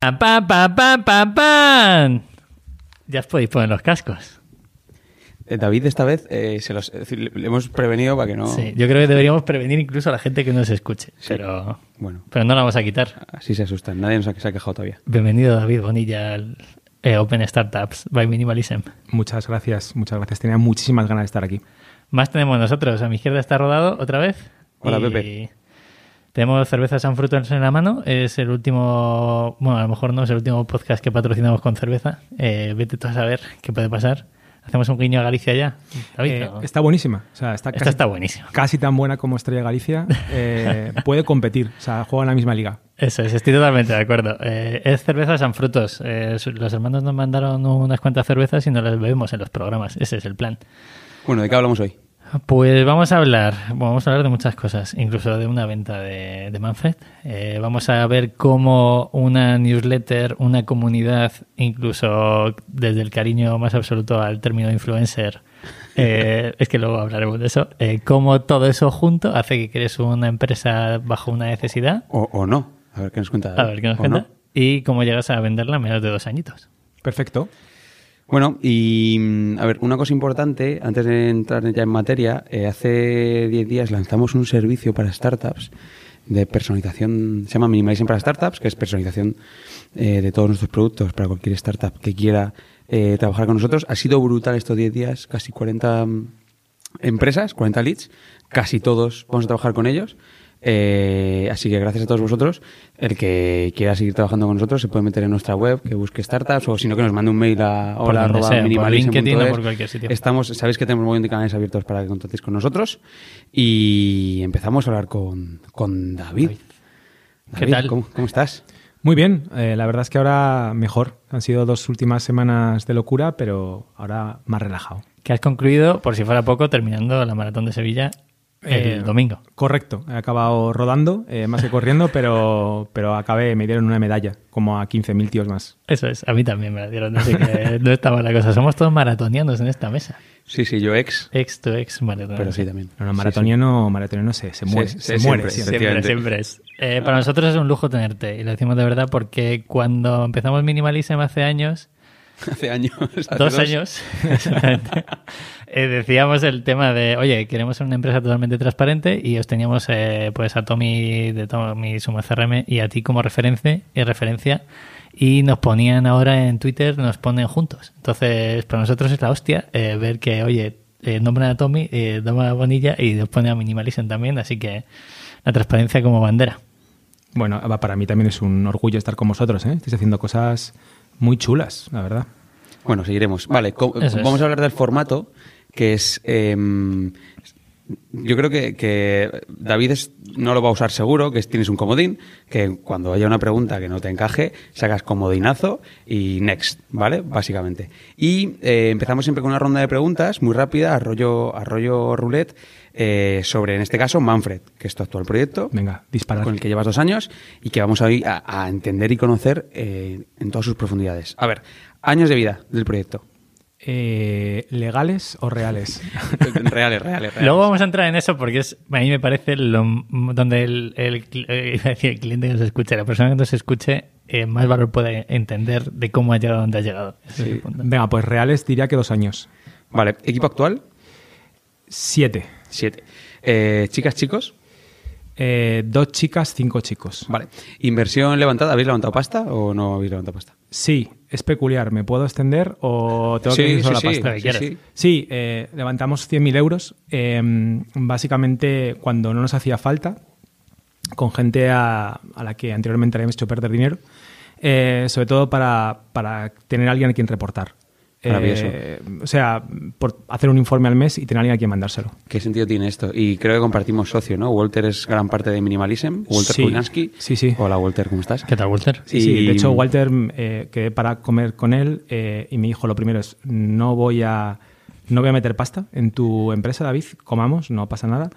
¡Pam, pam, pam, pam, pam, pam! Ya os podéis poner los cascos. Eh, David esta vez eh, se los, es decir, le hemos prevenido para que no... Sí, yo creo que deberíamos prevenir incluso a la gente que no se escuche. Pero, Bueno, pero no la vamos a quitar. así se asustan. Nadie nos ha, se ha quejado todavía. Bienvenido, David Bonilla, al eh, Open Startups by Minimalism. Muchas gracias, muchas gracias. Tenía muchísimas ganas de estar aquí. Más tenemos nosotros. A mi izquierda está rodado otra vez. Hola, Y Pepe. Tenemos cerveza San Frutos en la mano. Es el último, bueno, a lo mejor no es el último podcast que patrocinamos con cerveza. Eh, vete tú a saber qué puede pasar. Hacemos un guiño a Galicia ya. David, Eh, está buenísima. O sea, está Esta casi, está buenísima. casi tan buena como Estrella Galicia. Eh, puede competir. O sea, juega en la misma liga. Eso es, estoy totalmente de acuerdo. Eh, es cerveza San Frutos. Eh, los hermanos nos mandaron unas cuantas cervezas y nos las bebemos en los programas. Ese es el plan. Bueno, ¿de qué hablamos hoy? Pues vamos a hablar, vamos a hablar de muchas cosas, incluso de una venta de, de Manfred. Eh, vamos a ver cómo una newsletter, una comunidad, incluso desde el cariño más absoluto al término influencer, eh, es que luego hablaremos de eso, eh, cómo todo eso junto hace que crees una empresa bajo una necesidad, O, o no. A ver qué nos cuenta. a ver qué nos ¿O cuenta, no? y cómo llegas a venderla en menos de dos añitos. Perfecto. Bueno, y mm, a ver, una cosa importante, antes de entrar ya en materia, eh, hace 10 días lanzamos un servicio para startups de personalización, se llama Minimalism para Startups, que es personalización eh, de todos nuestros productos para cualquier startup que quiera eh, trabajar con nosotros. Ha sido brutal estos 10 días, casi 40 mm, empresas, 40 leads, casi todos vamos a trabajar con ellos. Eh, así que gracias a todos vosotros. El que quiera seguir trabajando con nosotros se puede meter en nuestra web, que busque startups o si no que nos mande un mail a Por hola donde arroba sea, por punto LinkedIn o por cualquier sitio. Estamos, sabéis que tenemos un montón de canales abiertos para que contactéis con nosotros y empezamos a hablar con, con David. ¿Qué David, tal? ¿Cómo, cómo estás? Muy bien. Eh, la verdad es que ahora mejor. Han sido dos últimas semanas de locura, pero ahora más relajado. Que has concluido, por si fuera poco, terminando la maratón de Sevilla el Eh, domingo. Correcto. He acabado rodando, eh, más que corriendo, pero, pero acabé, me dieron una medalla, como a 15.000 tíos más. Eso es, a mí también me la dieron, así que no está mala cosa. Somos todos maratonianos en esta mesa. Sí, sí, yo ex, Ex to ex maratoniano. pero sí también. No, no, Sí, maratoniano, maratoniano se, se muere. Sí, se muere siempre, siempre. Siempre, Efectivamente. siempre es. Eh, para nosotros es un lujo tenerte, y lo decimos de verdad porque cuando empezamos Minimalism hace años. Hace años. hace dos años, exactamente, eh, decíamos el tema de, oye, queremos ser una empresa totalmente transparente y os teníamos eh, pues a Tommy de Tommy Sumo CRM y a ti como referencia y referencia y nos ponían ahora en Twitter, nos ponen juntos. Entonces, para nosotros es la hostia eh, ver que, oye, eh, nombran a Tommy, eh, nombran a Bonilla y nos pone a Minimalism también, así que la transparencia como bandera. Bueno, va, para mí también es un orgullo estar con vosotros. ¿eh? Estáis haciendo cosas muy chulas, la verdad. Bueno, seguiremos. Vale, vamos a hablar del formato, que es... em, yo creo que, que David es- no lo va a usar seguro, que es- tienes un comodín, que cuando haya una pregunta que no te encaje, sacas comodinazo y next, ¿vale? Básicamente. Y eh, empezamos siempre con una ronda de preguntas muy rápida, arroyo, arroyo roulette, eh, sobre, en este caso, Manfred, que es tu actual proyecto Venga, disparar. con el que llevas dos años y que vamos a, a, a entender y conocer eh, en todas sus profundidades. A ver, años de vida del proyecto. Eh, ¿Legales o reales? reales, reales, reales. Luego vamos a entrar en eso porque es a mí me parece lo, donde el, el, eh, el cliente que nos escuche, la persona que nos escuche, eh, más valor puede entender de cómo ha llegado a donde ha llegado. Venga, pues reales diría que dos años. Vale, equipo actual, Siete. siete. Eh, chicas, chicos, Eh, dos chicas, cinco chicos. vale. Inversión levantada, ¿habéis levantado pasta o no habéis levantado pasta? Sí, es peculiar. ¿Me puedo extender o tengo que ir solo la pasta? que quieras. Sí, eh, levantamos 100.000 euros, eh, básicamente cuando no nos hacía falta, con gente a, a la que anteriormente habíamos hecho perder dinero, eh, sobre todo para, para tener a alguien a quien reportar. Maravilloso. Eh, o sea, por hacer un informe al mes y tener a alguien a quien mandárselo. ¿Qué sentido tiene esto? Y creo que compartimos socio, ¿no? Walter es gran parte de Minimalism. Walter Sí. Kulinansky. Sí, sí. Hola, Walter, ¿cómo estás? ¿Qué tal, Walter? Sí, Y- sí, de hecho Walter eh, quedé para comer con él eh, y me dijo lo primero es no voy a no voy a meter pasta en tu empresa David comamos no pasa nada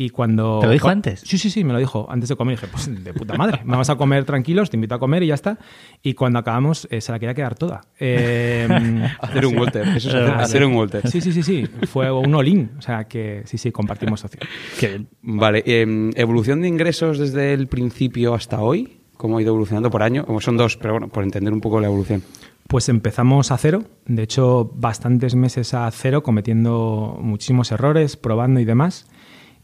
y cuando ¿Te lo dijo antes? sí sí sí me lo dijo antes de comer y dije pues de puta madre vamos a comer tranquilos te invito a comer y ya está y cuando acabamos eh, se la quería quedar toda Eh, Hacer un Walter. Eso es hacer, Vale. hacer un Walter. sí sí sí sí fue un all-in o sea que sí sí compartimos socio Qué bien. Vale, em, evolución de ingresos desde el principio hasta hoy. ¿Cómo ha ido evolucionando por año? Como son dos, pero bueno, por entender un poco la evolución. Pues empezamos a cero, de hecho bastantes meses a cero, cometiendo muchísimos errores, probando y demás.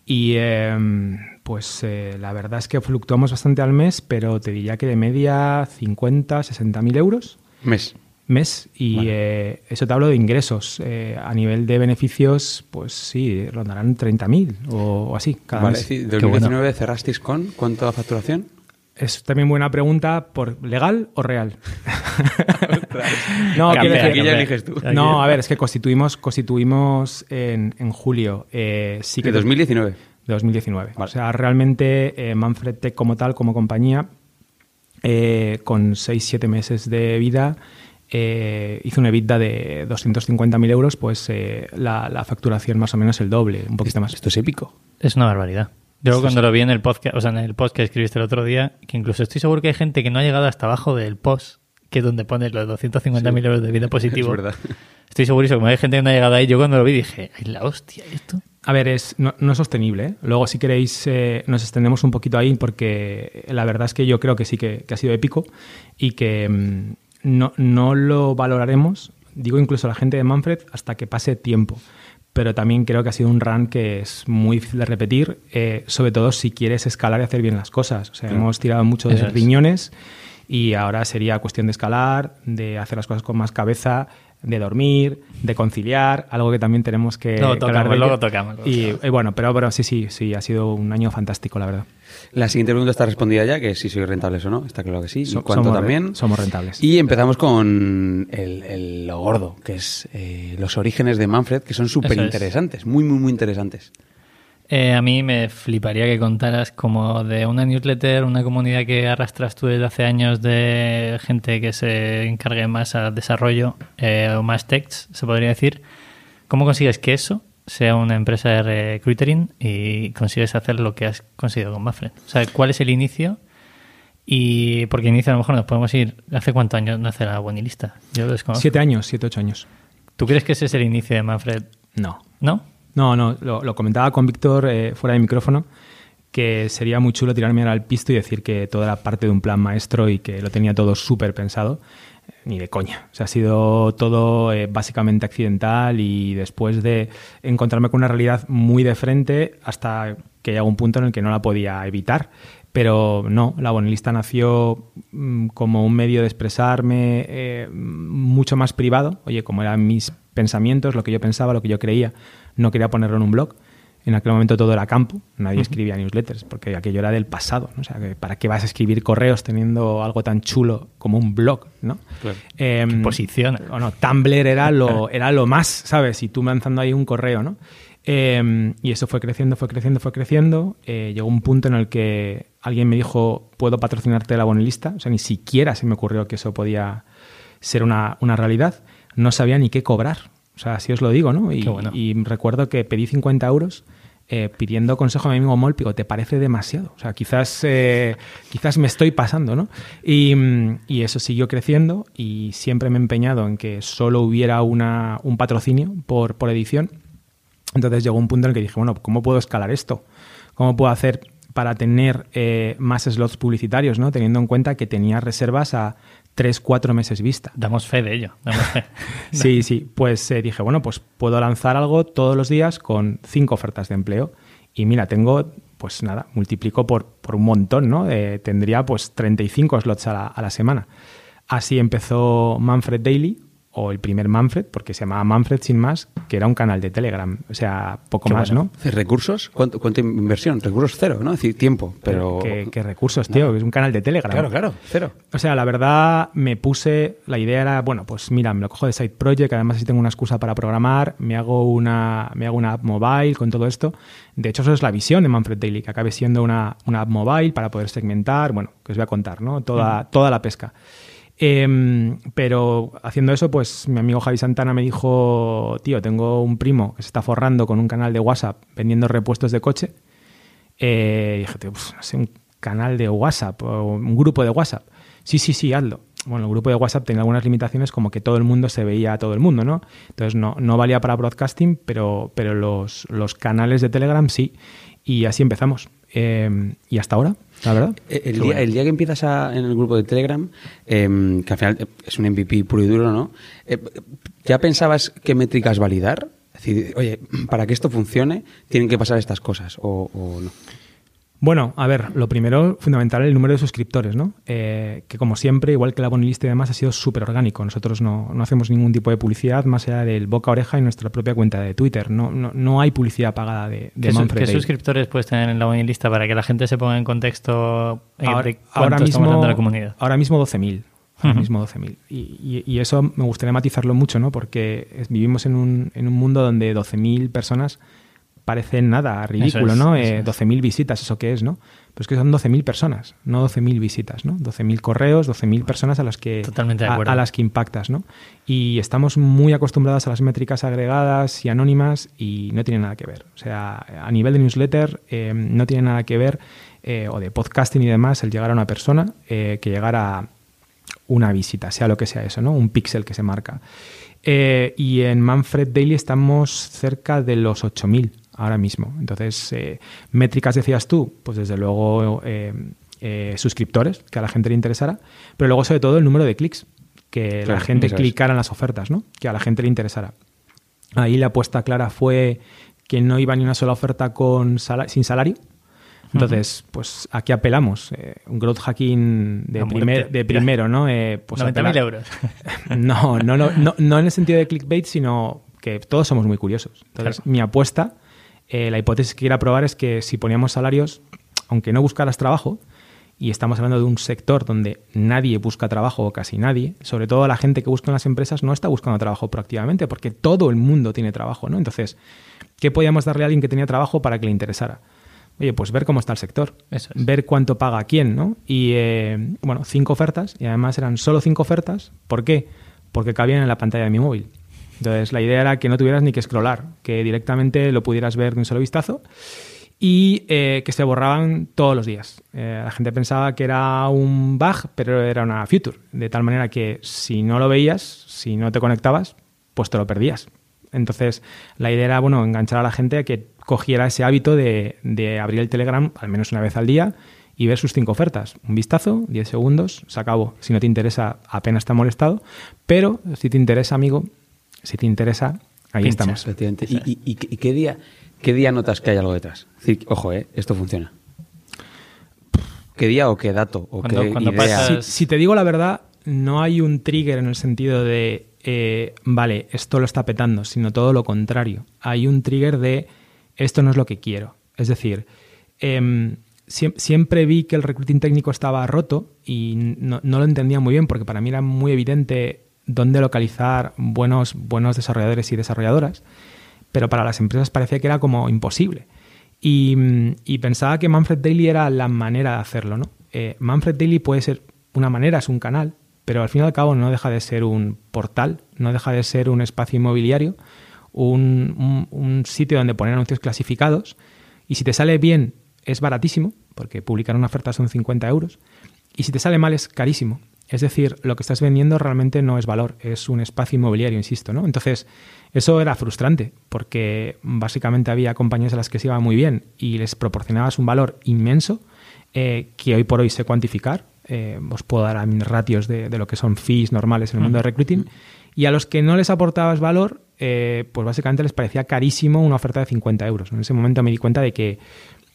Y em, pues eh, la verdad es que fluctuamos bastante al mes, pero te diría que de media 50, 60 mil euros. Mes. Mes. Y eh, eso te hablo de ingresos. Eh, a nivel de beneficios, pues sí, rondarán 30 mil o, así cada Vale, mes. sí, 2019 cerrasteis con cuánto facturación? Es también buena pregunta, por ¿legal o real? no, decir- aquí ya cambia. eliges tú. No, a ver, es que constituimos, constituimos en, en julio. eh, sí que De 2019. de 2019. Vale. O sea, realmente eh, Manfred Tech como tal, como compañía, eh, con 6-7 meses de vida, eh, hizo una EBITDA de 250.000 euros, pues eh, la, la facturación más o menos el doble, un poquito más. Esto es épico. Es una barbaridad. Yo cuando lo vi en el podcast, o sea, en el post que escribiste el otro día, que incluso estoy seguro que hay gente que no ha llegado hasta abajo del post, que es donde pones los 250.000 euros de vida positivo. Es verdad. Estoy segurísimo, como hay gente que no ha llegado ahí, yo cuando lo vi dije, ay, la hostia, esto. A ver, es, no, no es sostenible. ¿eh? Luego, si queréis, eh, nos extendemos un poquito ahí porque la verdad es que yo creo que sí que, que ha sido épico y que mm, no, no lo valoraremos, digo incluso la gente de Manfred, hasta que pase tiempo. Pero también creo que ha sido un run que es muy difícil de repetir, eh, sobre todo si quieres escalar y hacer bien las cosas. O sea, hemos tirado mucho de Eso es. riñones y ahora sería cuestión de escalar, de hacer las cosas con más cabeza, de dormir, de conciliar, algo que también tenemos que, Luego tocamos, de luego ello. tocamos, luego Y, bueno, pero, pero sí, sí, sí, ha sido un año fantástico, la verdad. La siguiente pregunta está respondida ya, que si sois rentables o no. Está claro que sí. So- ¿Y cuánto somos también? somos rentables. Y empezamos con el, el- lo gordo, que es eh, los orígenes de Manfred, que son súper interesantes. Muy, muy, muy interesantes. Eh, a mí me fliparía que contaras como de una newsletter, una comunidad que arrastras tú desde hace años de gente que se encargue más al desarrollo eh, o más techs, se podría decir. ¿Cómo consigues que eso sea una empresa de recruitering y consigues hacer lo que has conseguido con Manfred? O sea, ¿cuál es el inicio? Y porque inicio a lo mejor nos podemos ir. ¿Hace cuántos años nace la buenilista? Yo lo desconozco. Siete años, siete, ocho años. ¿Tú crees que ese es el inicio de Manfred? No. ¿No? No, no, lo, comentaba con Víctor eh, fuera de micrófono, que sería muy chulo tirarme al pisto y decir que toda era parte de un plan maestro y que lo tenía todo súper pensado. Eh, Ni de coña. O sea, ha sido todo eh, básicamente accidental y después de encontrarme con una realidad muy de frente hasta que llegó un punto en el que no la podía evitar. Pero no, la Bonelista nació mm, como un medio de expresarme mucho más privado. Oye, como eran mis pensamientos, lo que yo pensaba, lo que yo creía, no quería ponerlo en un blog. En aquel momento todo era campo, nadie escribía newsletters, porque aquello era del pasado. ¿no? O sea, ¿para qué vas a escribir correos teniendo algo tan chulo como un blog? ¿no? Claro. Em, Que posiciona. o no, Tumblr era lo, era lo más, ¿sabes? Y tú lanzando ahí un correo, ¿no? Eh, y eso fue creciendo, fue creciendo, fue creciendo. Eh, llegó un punto en el que alguien me dijo, ¿puedo patrocinarte la bonelista? O sea, ni siquiera se me ocurrió que eso podía ser una, una realidad. No sabía ni qué cobrar. O sea, así os lo digo, ¿no? Y, Qué bueno. y recuerdo que pedí 50 euros eh, pidiendo consejo a mi amigo Molpi, digo, ¿te parece demasiado? O sea, quizás, eh, quizás me estoy pasando, ¿no? Y, y eso siguió creciendo y siempre me he empeñado en que solo hubiera una, un patrocinio por, por edición. Entonces llegó un punto en el que dije, bueno, ¿cómo puedo escalar esto? ¿Cómo puedo hacer para tener eh, más slots publicitarios, ¿no? Teniendo en cuenta que tenía reservas a 3, 4 meses vista. Damos fe de ello. Damos fe. Sí, sí. Pues eh, dije, bueno, pues puedo lanzar algo todos los días con cinco ofertas de empleo. Y mira, tengo, pues nada, multiplico por, por un montón, ¿no? Eh, tendría pues 35 slots a la, a la semana. Así empezó Manfred Daily, o el primer Manfred, porque se llamaba Manfred sin más, que era un canal de Telegram. O sea, poco Qué más, bueno. ¿no? ¿Recursos? ¿Cuánto, ¿Cuánta inversión? Recursos cero, ¿no? Es decir, tiempo, pero... ¿Qué, qué recursos, tío? Es un canal de Telegram. Claro, claro, cero. O sea, la verdad me puse, la idea era, bueno, pues mira, me lo cojo de Side Project, además si tengo una excusa para programar, me hago una, me hago una app mobile con todo esto. De hecho, eso es la visión de Manfred Daily, que acabe siendo una, una app mobile para poder segmentar, bueno, que os voy a contar, ¿no? Toda, toda la pesca. Em, pero haciendo eso, pues mi amigo Javi Santana me dijo, tío, tengo un primo que se está forrando con un canal de WhatsApp vendiendo repuestos de coche. Eh, dije, tío, pues, no sé, un canal de WhatsApp o un grupo de WhatsApp. Sí, sí, sí, hazlo. Bueno, el grupo de WhatsApp tenía algunas limitaciones como que todo el mundo se veía a todo el mundo, ¿no? Entonces no, no valía para broadcasting, pero, pero los, los canales de Telegram sí. Y así empezamos. Eh, y hasta ahora. La verdad. Eh, El día, el día que empiezas a- en el grupo de Telegram, em, que al final eh, es un MVP puro y duro, ¿no? Eh, ¿Ya pensabas qué métricas validar? Es decir, oye, para que esto funcione, tienen que pasar estas cosas, o, o no. Bueno, a ver, lo primero, fundamental, el número de suscriptores, ¿no? Eh, que como siempre, igual que la bonilista y demás, ha sido súper orgánico. Nosotros no, no hacemos ningún tipo de publicidad más allá del boca a oreja y nuestra propia cuenta de Twitter. No, no, no hay publicidad pagada de, de ¿Qué, Manfred suscriptores puedes tener en la mailing lista para que la gente se ponga en contexto eh, Ahora, de ahora estamos mismo, de la comunidad? ahora mismo 12.000. Ahora mismo 12.000. Y, y- y eso me gustaría matizarlo mucho, ¿no? Porque vivimos en un, en un mundo donde 12.000 personas parecen nada, ridículo, es, ¿no? Eh, es. 12.000 visitas, ¿eso qué es, no? Pues que son 12.000 personas, no 12.000 visitas, ¿no? 12.000 correos, 12.000 personas a las que Totalmente a- las que impactas, ¿no? Y estamos muy acostumbrados a las métricas agregadas y anónimas y no tiene nada que ver. O sea, a nivel de newsletter eh, no tiene nada que ver, eh, o de podcasting y demás, el llegar a una persona eh, que llegar a una visita, sea lo que sea eso, ¿no? Un píxel que se marca. Eh, y en Manfred Daily estamos cerca de los 8.000 ahora mismo. Entonces, eh, métricas decías tú, pues desde luego eh, eh, suscriptores, que a la gente le interesara, pero luego sobre todo el número de clics, que la gente clicara en las ofertas, ¿no? Que a la gente le interesara. Ahí la apuesta clara fue que no iba ni una sola oferta con sala- sin salario. Entonces, pues aquí apelamos. eh, un growth hacking de, primer- de primero, ¿no? Eh, pues 90.000 apelar- euros. no, no, no, no, no en el sentido de clickbait, sino que todos somos muy curiosos. Entonces, Claro. mi apuesta, eh, la hipótesis que quiero probar es que si poníamos salarios, aunque no buscaras trabajo, y estamos hablando de un sector donde nadie busca trabajo o casi nadie, sobre todo la gente que busca en las empresas no está buscando trabajo proactivamente porque todo el mundo tiene trabajo, ¿no? Entonces, ¿qué podíamos darle a alguien que tenía trabajo para que le interesara? Oye, pues ver cómo está el sector, Eso es. ver cuánto paga quién, ¿no? Y eh, bueno, cinco ofertas, y además eran solo cinco ofertas. ¿Por qué? Porque cabían en la pantalla de mi móvil. Entonces la idea era que no tuvieras ni que scrollar, que directamente lo pudieras ver de un solo vistazo y eh, que se borraban todos los días. Eh, la gente pensaba que era un bug, pero era una feature, de tal manera que si no lo veías, si no te conectabas, pues te lo perdías. Entonces, la idea era, bueno, enganchar a la gente a que cogiera ese hábito de, de abrir el Telegram al menos una vez al día y ver sus cinco ofertas. Un vistazo, 10 segundos, se acabó. Si no te interesa, apenas te ha molestado. Pero si te interesa, amigo, si te interesa, ahí Pincha. estamos. Efectivamente. ¿Y, y- y- y qué, día, qué día notas que hay algo detrás? Es decir, ojo, eh, esto funciona. ¿Qué día o qué dato o Cuando- qué cuando idea? pasas- Si, si te digo la verdad, no hay un trigger en el sentido de, eh, vale, esto lo está petando, sino todo lo contrario. Hay un trigger de, esto no es lo que quiero. Es decir, em, siem- siempre vi que el recruiting técnico estaba roto y no, no lo entendía muy bien porque para mí era muy evidente dónde localizar buenos, buenos desarrolladores y desarrolladoras, pero para las empresas parecía que era como imposible. Y, mm, pensaba que Manfred Daily era la manera de hacerlo, ¿no? Eh, Manfred Daily puede ser una manera, es un canal, pero al fin y al cabo no deja de ser un portal, no deja de ser un espacio inmobiliario, un, un- un sitio donde poner anuncios clasificados. Y si te sale bien, es baratísimo, porque publicar una oferta son 50 euros. Y si te sale mal, es carísimo. Es decir, lo que estás vendiendo realmente no es valor, es un espacio inmobiliario, insisto, ¿no? Entonces, eso era frustrante, porque básicamente había compañías a las que se iba muy bien y les proporcionabas un valor inmenso eh, que hoy por hoy sé cuantificar. Eh, os puedo dar a mí ratios de, de lo que son fees normales en el mundo de recruiting. Y a los que no les aportabas valor, eh, pues básicamente les parecía carísimo una oferta de 50 euros. En ese momento me di cuenta de que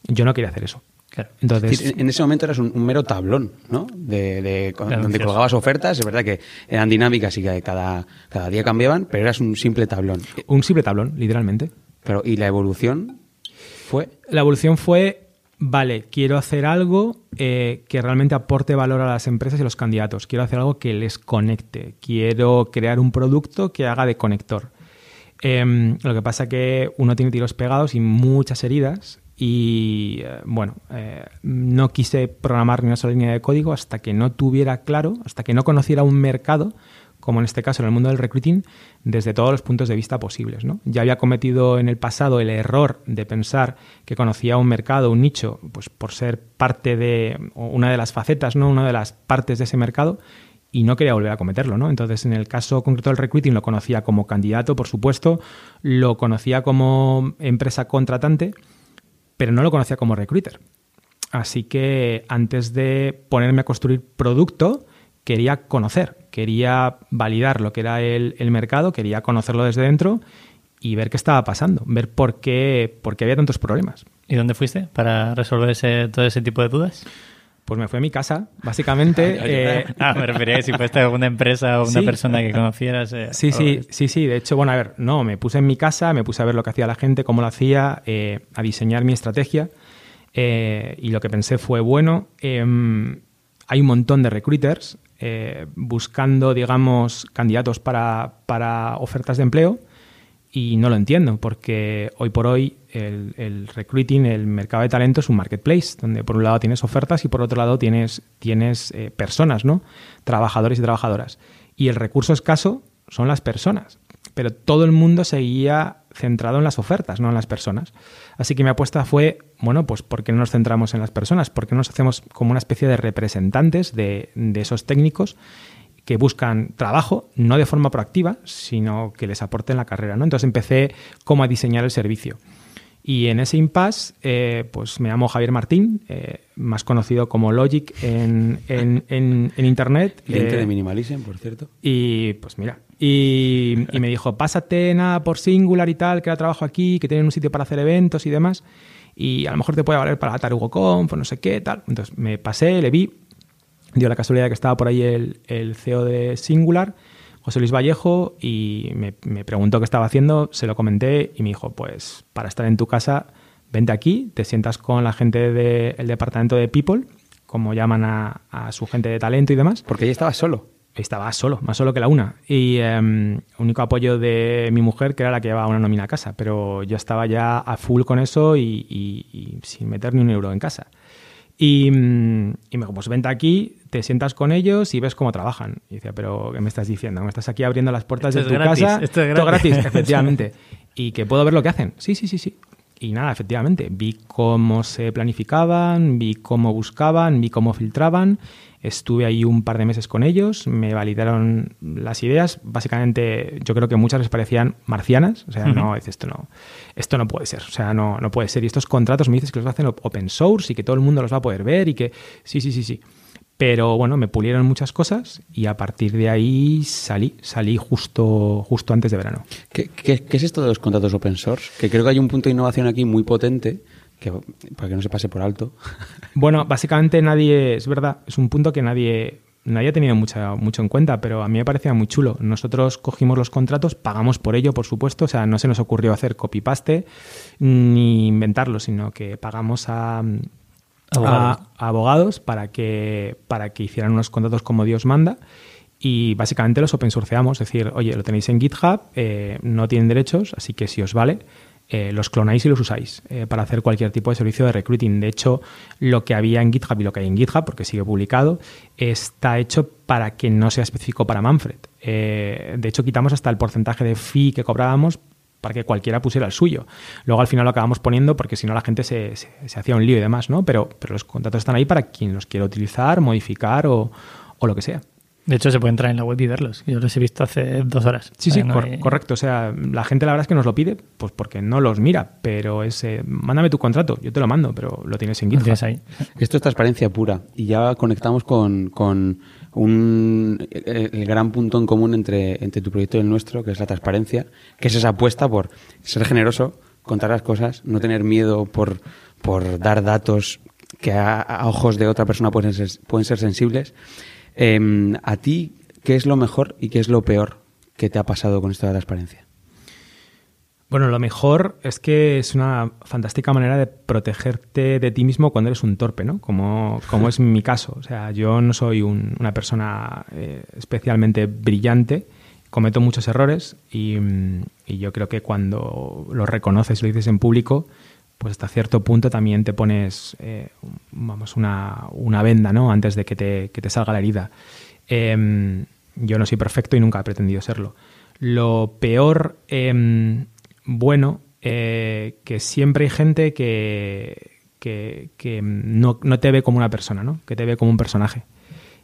yo no quería hacer eso. Claro. Es Entonces, decir, en ese momento eras un, un mero tablón, ¿no? De, donde colgabas ofertas, es verdad que eran dinámicas y que cada, cada día cambiaban, pero eras un simple tablón. un simple tablón, literalmente. Pero, ¿y la evolución fue? La evolución fue, vale, quiero hacer algo eh, que realmente aporte valor a las empresas y a los candidatos. Quiero hacer algo que les conecte. Quiero crear un producto que haga de conector. Em, lo que pasa que uno tiene tiros pegados y muchas heridas y eh, bueno, eh, no quise programar ni una sola línea de código hasta que no tuviera claro, hasta que no conociera un mercado, como en este caso en el mundo del recruiting, desde todos los puntos de vista posibles. ¿no? Ya había cometido en el pasado el error de pensar que conocía un mercado, un nicho, pues por ser parte de una de las facetas, ¿no? una de las partes de ese mercado y no quería volver a cometerlo, ¿no? Entonces, en el caso concreto del recruiting lo conocía como candidato, por supuesto, lo conocía como empresa contratante, pero no lo conocía como recruiter. Así que antes de ponerme a construir producto, quería conocer, quería validar lo que era el, el mercado, quería conocerlo desde dentro y ver qué estaba pasando, ver por qué, por qué había tantos problemas. ¿Y dónde fuiste para resolver ese, todo ese tipo de dudas? Pues me fui a mi casa, básicamente. eh, Ah, me refería si fuiste a alguna empresa o una Sí. persona que conocieras. eh, Sí, sí, sí, sí. De hecho, bueno, a ver, no, me puse en mi casa, me puse a ver lo que hacía la gente, cómo lo hacía, eh, a diseñar mi estrategia. eh, y lo que pensé fue, bueno, em, hay un montón de recruiters buscando, digamos, candidatos para, para ofertas de empleo y no lo entiendo porque hoy por hoy el, el recruiting, el mercado de talento es un marketplace donde por un lado tienes ofertas y por otro lado tienes, tienes eh, personas, ¿no? Trabajadores y trabajadoras. Y el recurso escaso son las personas. Pero todo el mundo seguía centrado en las ofertas, no en las personas. Así que mi apuesta fue, bueno, pues ¿por qué no nos centramos en las personas? ¿Por qué no nos hacemos como una especie de representantes de, de esos técnicos que buscan trabajo, no de forma proactiva, sino que les aporten la carrera. ¿no? Entonces empecé como a diseñar el servicio. Y en ese impasse, eh, pues me llamo Javier Martín, eh, más conocido como Logic en, en- en- en Internet. Cliente Eh, de Minimalism, por cierto. y pues mira, y, y me dijo, pásate nada por Singular y tal, que ahora trabajo aquí, que tienen un sitio para hacer eventos y demás, y a lo mejor te puede valer para TarugoConf o no sé qué, tal. Entonces me pasé, le vi, dio la casualidad que estaba por ahí el, el CEO de Singular, José Luis Vallejo, y me, me preguntó qué estaba haciendo, se lo comenté y me dijo, pues para estar en tu casa, vente aquí, te sientas con la gente del departamento de People, como llaman a, a su gente de talento y demás, Porque ella estaba solo. estaba solo, más solo que la una. Y em, único apoyo de mi mujer, que era la que llevaba una nómina a casa. Pero yo estaba ya a full con eso y, y- y sin meter ni un euro en casa. Y, mm, y me dijo, pues vente aquí, te sientas con ellos y ves cómo trabajan. Y decía, pero ¿qué me estás diciendo? Me estás aquí abriendo las puertas Esto de tu gratis, casa. esto es gratis. efectivamente. y que puedo ver lo que hacen. Sí, sí, sí, sí. Y nada, efectivamente, vi cómo se planificaban, vi cómo buscaban, vi cómo filtraban. Estuve ahí un par de meses con ellos, me validaron las ideas. Básicamente, yo creo que muchas les parecían marcianas. O sea, no, dices, esto no, esto no puede ser. O sea, no, no puede ser. Y estos contratos me dices que los hacen op- open source y que todo el mundo los va a poder ver y que sí, sí, sí, sí. Pero bueno, me pulieron muchas cosas y a partir de ahí salí, salí justo, justo antes de verano. ¿Qué, qué, qué es esto de los contratos open source? Que creo que hay un punto de innovación aquí muy potente, que para que no se pase por alto. Bueno, básicamente nadie, es verdad, es un punto que nadie, nadie ha tenido mucha, mucho en cuenta, pero a mí me parecía muy chulo. Nosotros cogimos los contratos, pagamos por ello, por supuesto, o sea, no se nos ocurrió hacer copy-paste ni inventarlo, sino que pagamos a, Abogados. a- a abogados para que, para que hicieran unos contratos como Dios manda. Y básicamente los open sourceamos, es decir, oye, lo tenéis en GitHub, eh, no tienen derechos, así que si os vale, eh, los clonáis y los usáis eh, para hacer cualquier tipo de servicio de recruiting. De hecho, lo que había en GitHub y lo que hay en GitHub, porque sigue publicado, está hecho para que no sea específico para Manfred. Eh, de hecho, quitamos hasta el porcentaje de fee que cobrábamos para que cualquiera pusiera el suyo. Luego al final lo acabamos poniendo porque si no la gente se, se- se hacía un lío y demás, ¿no? Pero, pero los contratos están ahí para quien los quiera utilizar, modificar o, o lo que sea. De hecho, se puede entrar en la web y verlos. Yo los he visto hace dos horas. Sí, sí, no cor- hay- correcto. O sea, la gente la verdad es que nos lo pide, pues porque no los mira, pero es, eh, mándame tu contrato, yo te lo mando, pero lo tienes en GitHub. tienes ahí. Esto es transparencia pura. Y ya conectamos con, con un, el, el gran punto en común entre, entre tu proyecto y el nuestro, que es la transparencia, que es esa apuesta por ser generoso, contar las cosas, no tener miedo por, por dar datos que a, a ojos de otra persona pueden ser, pueden ser sensibles. Em, ¿A ti qué es lo mejor y qué es lo peor que te ha pasado con esto de la transparencia? Bueno, lo mejor es que es una fantástica manera de protegerte de ti mismo cuando eres un torpe, ¿no? Como, como es mi caso. O sea, yo no soy un- una persona eh, especialmente brillante, cometo muchos errores y, mm, y yo creo que cuando lo reconoces y lo dices en público, pues hasta cierto punto también te pones, eh, vamos, una, una venda, ¿no? Antes de que te, que te salga la herida. Em, yo no soy perfecto y nunca he pretendido serlo. Lo peor, em, bueno, eh, que siempre hay gente que, que, que no, no te ve como una persona, ¿no? Que te ve como un personaje.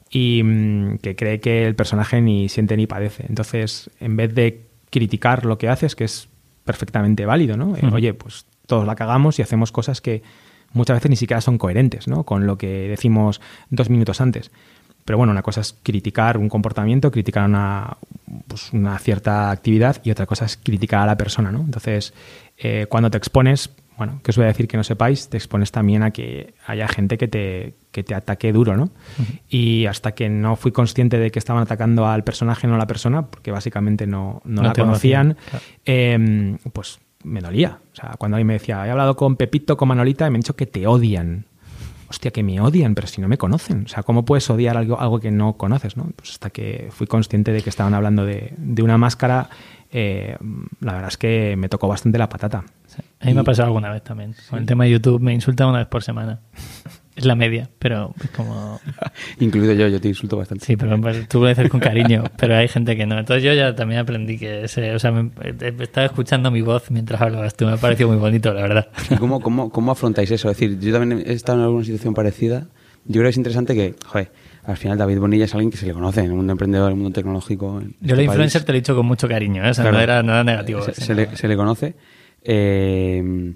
Y mm, que cree que el personaje ni siente ni padece. Entonces, en vez de criticar lo que haces, que es perfectamente válido, ¿no? Eh. Oye, pues todos la cagamos y hacemos cosas que muchas veces ni siquiera son coherentes ¿no? con lo que decimos dos minutos antes. Pero bueno, una cosa es criticar un comportamiento, criticar una, pues una cierta actividad y otra cosa es criticar a la persona, ¿no? Entonces, eh, cuando te expones, bueno, que os voy a decir que no sepáis, te expones también a que haya gente que te, que te ataque duro, ¿no? Y hasta que no fui consciente de que estaban atacando al personaje, no a la persona, porque básicamente no, no, No la conocían, conocían, claro. eh, pues me dolía. O sea, cuando alguien me decía, he hablado con Pepito, con Manolita, y me han dicho que te odian. Hostia, que me odian, pero si no me conocen. O sea, ¿cómo puedes odiar algo, algo que no conoces, no? Pues hasta que fui consciente de que estaban hablando de, de una máscara, eh, la verdad es que me tocó bastante la patata. Sí. A mí me ha pasado alguna vez también. Con el tema de YouTube me insultan una vez por semana. Es la media, pero es como... Incluido yo, yo te insulto bastante. Sí, pero pues, tú lo dices con cariño, pero hay gente que no. Entonces yo ya también aprendí que ese, o sea, me, eh, estaba escuchando mi voz mientras hablabas tú, me ha parecido muy bonito, la verdad. ¿Y cómo, cómo, cómo afrontáis eso? Es decir, yo también he estado en alguna situación parecida. Yo creo que es interesante que, joder, al final David Bonilla es alguien que se le conoce en el mundo emprendedor, en el mundo tecnológico. en Yo este la influencer país. te lo he dicho con mucho cariño, ¿eh? o sea, Claro. no era nada negativo. Se, se le, se le conoce. Eh,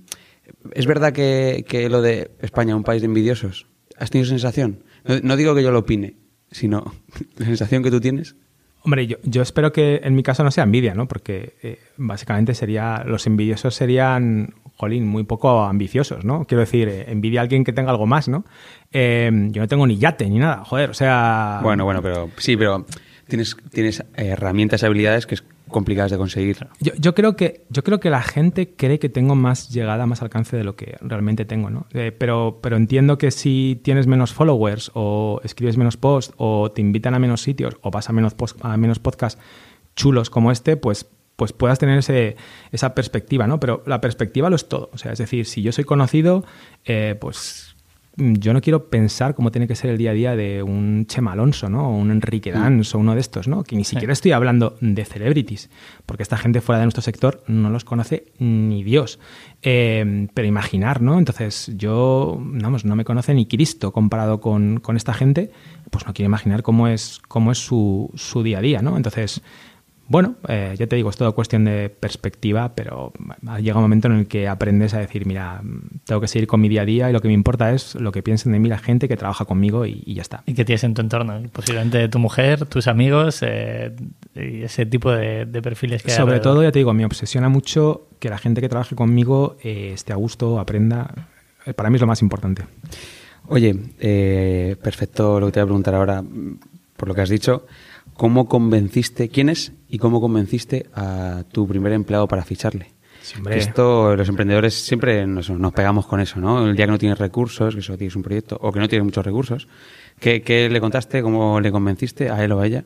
¿Es verdad que, que lo de España, un país de envidiosos? ¿Has tenido sensación? No, no digo que yo lo opine, sino la sensación que tú tienes. Hombre, yo, yo espero que en mi caso no sea envidia, ¿no? Porque eh, básicamente sería, los envidiosos serían, jolín, muy poco ambiciosos, ¿no? Quiero decir, eh, envidia a alguien que tenga algo más, ¿no? Eh, yo no tengo ni yate ni nada, joder, o sea... Bueno, bueno, pero sí, pero tienes, tienes herramientas y habilidades que es complicadas de conseguir. Yo, yo creo que yo creo que la gente cree que tengo más llegada, más alcance de lo que realmente tengo, ¿no? Eh, pero, pero entiendo que si tienes menos followers o escribes menos posts o te invitan a menos sitios o vas a menos pos- a menos podcasts chulos como este, pues pues puedas tener ese, esa perspectiva, ¿no? Pero la perspectiva lo es todo. O sea, es decir, si yo soy conocido, eh, pues yo no quiero pensar cómo tiene que ser el día a día de un Chema Alonso, ¿no? O un Enrique Dans o uno de estos, ¿no? Que ni siquiera estoy hablando de celebrities, porque esta gente fuera de nuestro sector no los conoce ni Dios. Eh, pero imaginar, ¿no? Entonces yo, vamos, no me conoce ni Cristo comparado con, con esta gente, pues no quiero imaginar cómo es, cómo es su, su día a día, ¿no? Entonces, bueno, eh, ya te digo, es todo cuestión de perspectiva, pero llega un momento en el que aprendes a decir, mira, tengo que seguir con mi día a día y lo que me importa es lo que piensen de mí la gente que trabaja conmigo y, y ya está. Y que tienes en tu entorno, posiblemente tu mujer, tus amigos eh, y ese tipo de, de perfiles que hay Sobre alrededor. todo, ya te digo, me obsesiona mucho que la gente que trabaje conmigo eh, esté a gusto, aprenda. Eh, Para mí es lo más importante. Oye, eh, perfecto lo que te voy a preguntar ahora, por lo que has dicho. ¿Cómo convenciste, quién es y cómo convenciste a tu primer empleado para ficharle? Esto, los emprendedores siempre nos, nos pegamos con eso, ¿no? El día que no tienes recursos, que solo tienes un proyecto, o que no tienes muchos recursos. ¿Qué, qué le contaste? ¿Cómo le convenciste a él o a ella?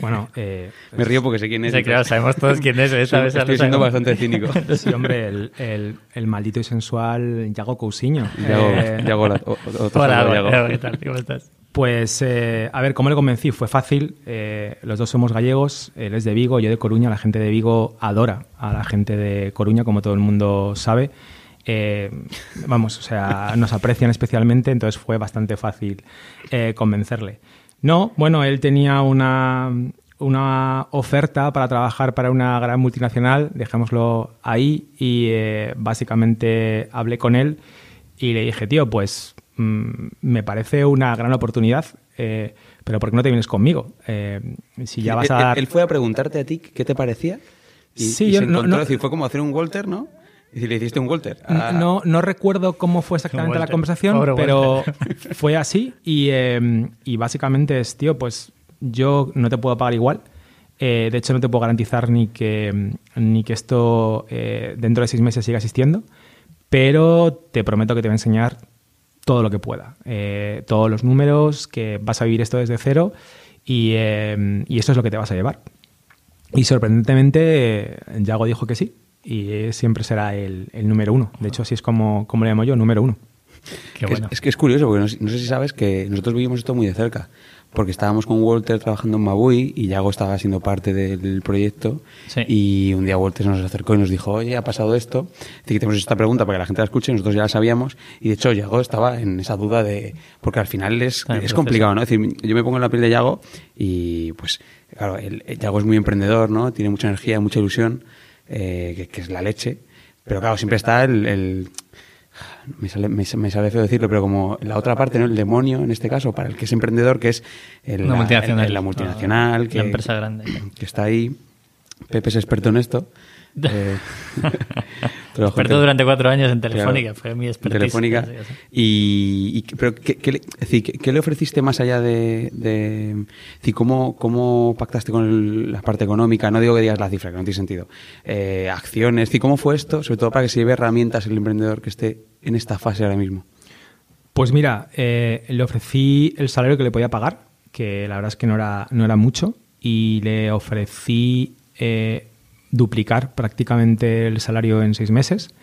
Bueno, eh, Me río porque sé quién es. Sí, claro, sabemos todos quién es. ¿eh? ¿Sabes? Estoy siendo bastante cínico. sí, hombre, el, el- el maldito y sensual Yago Cousiño. Yago, Eh, Yago la- o- o- otro Hola. Yago, ¿qué tal? ¿Cómo estás? Pues, eh, a ver, ¿cómo le convencí? Fue fácil. eh, los dos somos gallegos, él es de Vigo, yo de Coruña. La gente de Vigo adora a la gente de Coruña, como todo el mundo sabe. Eh, vamos, o sea, nos aprecian especialmente, entonces fue bastante fácil convencerle. No, bueno, él tenía una, una oferta para trabajar para una gran multinacional, dejémoslo ahí, y básicamente hablé con él y le dije, tío, pues mm, me parece una gran oportunidad, eh, pero ¿por qué no te vienes conmigo? Eh, si ya vas a Él- dar... Él fue a preguntarte a ti qué te parecía. Y, Sí, y yo se no- encontró, no- decir, fue como hacer un Walter, ¿no? Y si le hiciste un Walter. Ah, No, no recuerdo cómo fue exactamente la conversación, Pobre pero Walter. fue así y, eh, y básicamente es, tío, pues yo no te puedo pagar igual. Eh, de hecho, no te puedo garantizar ni que, ni que esto eh, dentro de seis meses siga existiendo, pero te prometo que te voy a enseñar todo lo que pueda. Eh, todos los números, que vas a vivir esto desde cero y, eh, y esto es lo que te vas a llevar. Y sorprendentemente, eh, Yago dijo que sí. Y eh, siempre será el, el número uno. De hecho, así es como, como le llamo yo, número uno. Qué Es- bueno. Es, que es curioso, porque no, sé- no sé si sabes que nosotros vivimos esto muy de cerca. Porque estábamos con Walter trabajando en Mabui y Yago estaba siendo parte del proyecto. Sí. Y un día Walter nos acercó y nos dijo, oye, ha pasado esto. Así que tenemos esta pregunta para que la gente la escuche, nosotros ya la sabíamos. Y de hecho, Yago estaba en esa duda de. Porque al final es, es complicado, ¿no? Es decir, yo me pongo en la piel de Yago y, pues, claro, el, el Yago es muy emprendedor, ¿no? Tiene mucha energía, mucha ilusión, eh, que, que es la leche. Pero claro, siempre está el, el- me sale, me, me sale feo decirlo, pero como la otra parte, ¿no? El demonio, en este caso, para el que es emprendedor, que es el- la, multinacional. el- la multinacional, La que, empresa grande. que está ahí. Pepe es experto en esto. Eh, Experto durante cuatro años en Telefónica, Claro, fue mi expertise. Telefónica. Y, y- pero ¿qué, qué le, es decir, ¿qué, qué le ofreciste más allá de, de decir, ¿cómo, cómo pactaste con el- la parte económica? No digo que digas la cifra, que no tiene sentido. Eh, acciones, es decir, ¿cómo fue esto? Sobre todo para que se lleve herramientas el emprendedor que esté en esta fase ahora mismo. Pues mira, eh, le ofrecí el salario que le podía pagar, que la verdad es que no era, no era mucho, y le ofrecí eh, duplicar prácticamente el salario en seis meses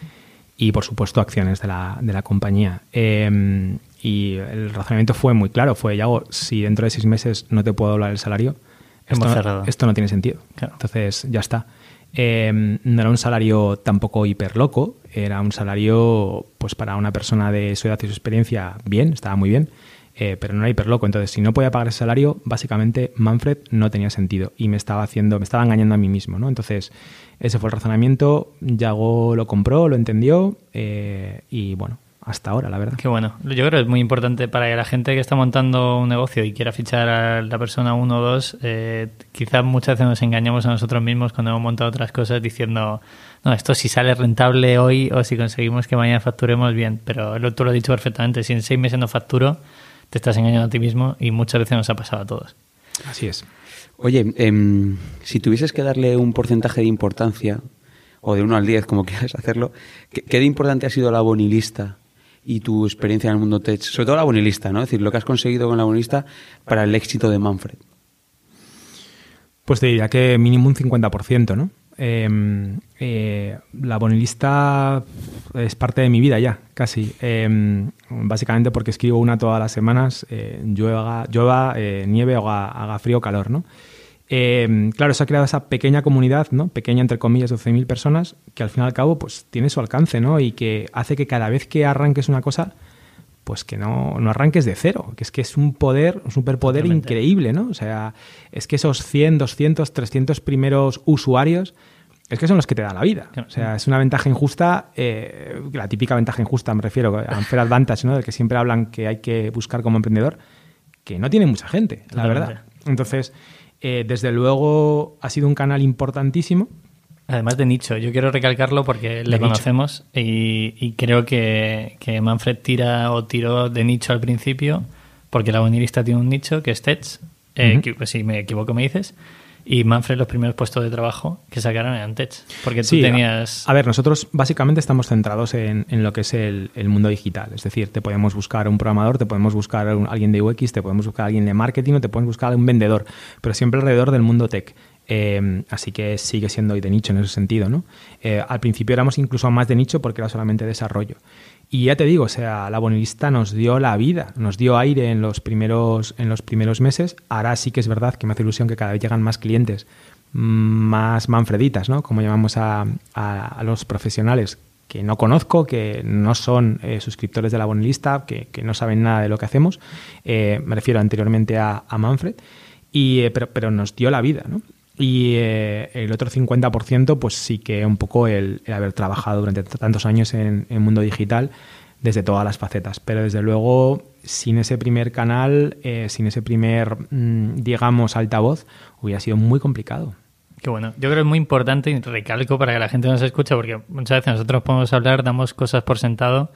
y, por supuesto, acciones de la, de la compañía. Eh, y el razonamiento fue muy claro, fue, Yago, si dentro de seis meses no te puedo doblar el salario, esto, no, esto no tiene sentido. Claro. Entonces, ya está. Eh, no era un salario tampoco hiper loco, era un salario, pues para una persona de su edad y su experiencia, bien, estaba muy bien, eh, pero no era hiper loco. Entonces, si no podía pagar ese salario, básicamente Manfred no tenía sentido y me estaba haciendo, me estaba engañando a mí mismo, ¿no? Entonces, ese fue el razonamiento. Yago lo compró, lo entendió eh, y bueno, hasta ahora, la verdad. Qué bueno. Yo creo que es muy importante para la gente que está montando un negocio y quiera fichar a la persona uno o dos, eh, quizás muchas veces nos engañamos a nosotros mismos cuando hemos montado otras cosas diciendo, no, esto si sale rentable hoy o si conseguimos que mañana facturemos bien. Pero tú lo has dicho perfectamente, si en seis meses no facturo, te estás engañando a ti mismo y muchas veces nos ha pasado a todos. Así es. Oye, em, si tuvieses que darle un porcentaje de importancia, o de 1 al 10, como quieras hacerlo, ¿qué, qué de importante ha sido la bonilista y tu experiencia en el mundo tech? Sobre todo la bonilista, ¿no? Es decir, lo que has conseguido con la bonilista para el éxito de Manfred. Pues te diría que mínimo un 50%, ¿no? Eh, eh, la bonilista es parte de mi vida ya, casi. Eh, básicamente porque escribo una todas las semanas, eh, llueva, llueva eh, nieve haga, haga frío calor, ¿no? Eh, claro, se ha creado esa pequeña comunidad, ¿no? Pequeña, entre comillas, de 12.000 personas, que al fin y al cabo, pues tiene su alcance, ¿no? Y que hace que cada vez que arranques una cosa, pues que no, no arranques de cero, que es que es un poder, un superpoder increíble, ¿no? O sea, es que esos 100, 200, 300 primeros usuarios, es que son los que te dan la vida. O sea, es una ventaja injusta, eh, la típica ventaja injusta, me refiero, a unfair advantage, ¿no? Del que siempre hablan que hay que buscar como emprendedor, que no tiene mucha gente, la Totalmente. verdad. Entonces, eh, desde luego ha sido un canal importantísimo. Además de nicho, yo quiero recalcarlo porque le conocemos y, y creo que, que Manfred tira o tiró de nicho al principio porque la bonilista tiene un nicho que es Tech, eh, que- pues si me equivoco me dices, y Manfred los primeros puestos de trabajo que sacaron eran Tech, porque tú Sí, tenías... A ver, nosotros básicamente estamos centrados en, en lo que es el, el mundo digital. Es decir, te podemos buscar un programador, te podemos buscar un- alguien de UX, te podemos buscar alguien de marketing o te podemos buscar un vendedor, pero siempre alrededor del mundo tech. Eh, así que sigue siendo de nicho en ese sentido, ¿no? Eh, al principio éramos incluso más de nicho porque era solamente desarrollo. Y ya te digo, o sea, la bonilista nos dio la vida, nos dio aire en los primeros, en los primeros meses. Ahora sí que es verdad que me hace ilusión que cada vez llegan más clientes, mm, más manfreditas, ¿no? Como llamamos a, los profesionales que no conozco, que no son eh, suscriptores de la bonilista, que, no saben nada de lo que hacemos. Eh, me refiero anteriormente a, Manfred. Y, pero, pero nos dio la vida, ¿no? Y eh, el otro 50%, pues sí que un poco el, haber trabajado durante tantos años en el mundo digital desde todas las facetas. Pero desde luego, sin ese primer canal, eh, sin ese primer, mm, digamos, altavoz, hubiera sido muy complicado. Que bueno, yo creo que es muy importante y recalco para que la gente nos escuche, porque muchas veces nosotros podemos hablar, damos cosas por sentado,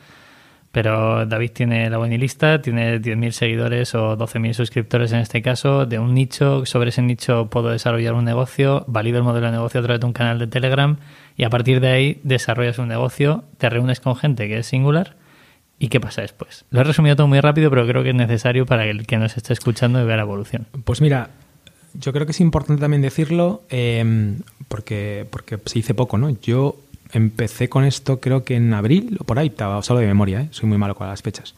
pero David tiene la bonilista, tiene 10.000 seguidores o 12.000 suscriptores en este caso, de un nicho, sobre ese nicho puedo desarrollar un negocio, valido el modelo de negocio a través de un canal de Telegram y a partir de ahí desarrollas un negocio, te reúnes con gente que es singular y ¿qué pasa después? Lo he resumido todo muy rápido, pero creo que es necesario para el que nos esté escuchando y vea la evolución. Pues mira, yo creo que es importante también decirlo eh, porque, porque se dice poco, ¿no? Yo empecé con esto creo que en abril o por ahí, estaba solo de memoria, ¿eh? soy muy malo con las fechas.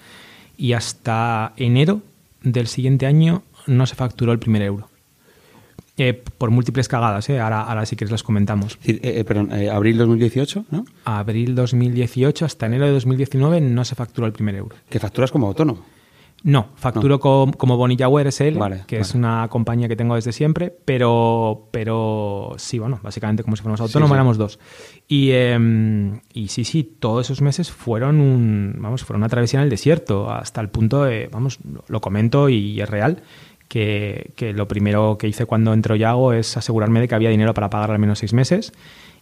Y hasta enero del siguiente año no se facturó el primer euro. Eh, por múltiples cagadas, ¿eh? ahora, ahora si quieres las comentamos. Eh, eh, perdón, eh, abril 2018, ¿no? Abril 2018 hasta enero de 2019 no se facturó el primer euro. Que facturas como autónomo. No, facturo com- como Bonillaware SL, Vale, que es una compañía que tengo desde siempre, pero, pero sí, bueno, básicamente como si fuéramos autónomos, sí. éramos dos. Y, em, y sí, sí, todos esos meses fueron un, vamos, fueron una travesía en el desierto, hasta el punto de, vamos, lo, lo comento y es real, que, que lo primero que hice cuando entró Yago es asegurarme de que había dinero para pagar al menos seis meses.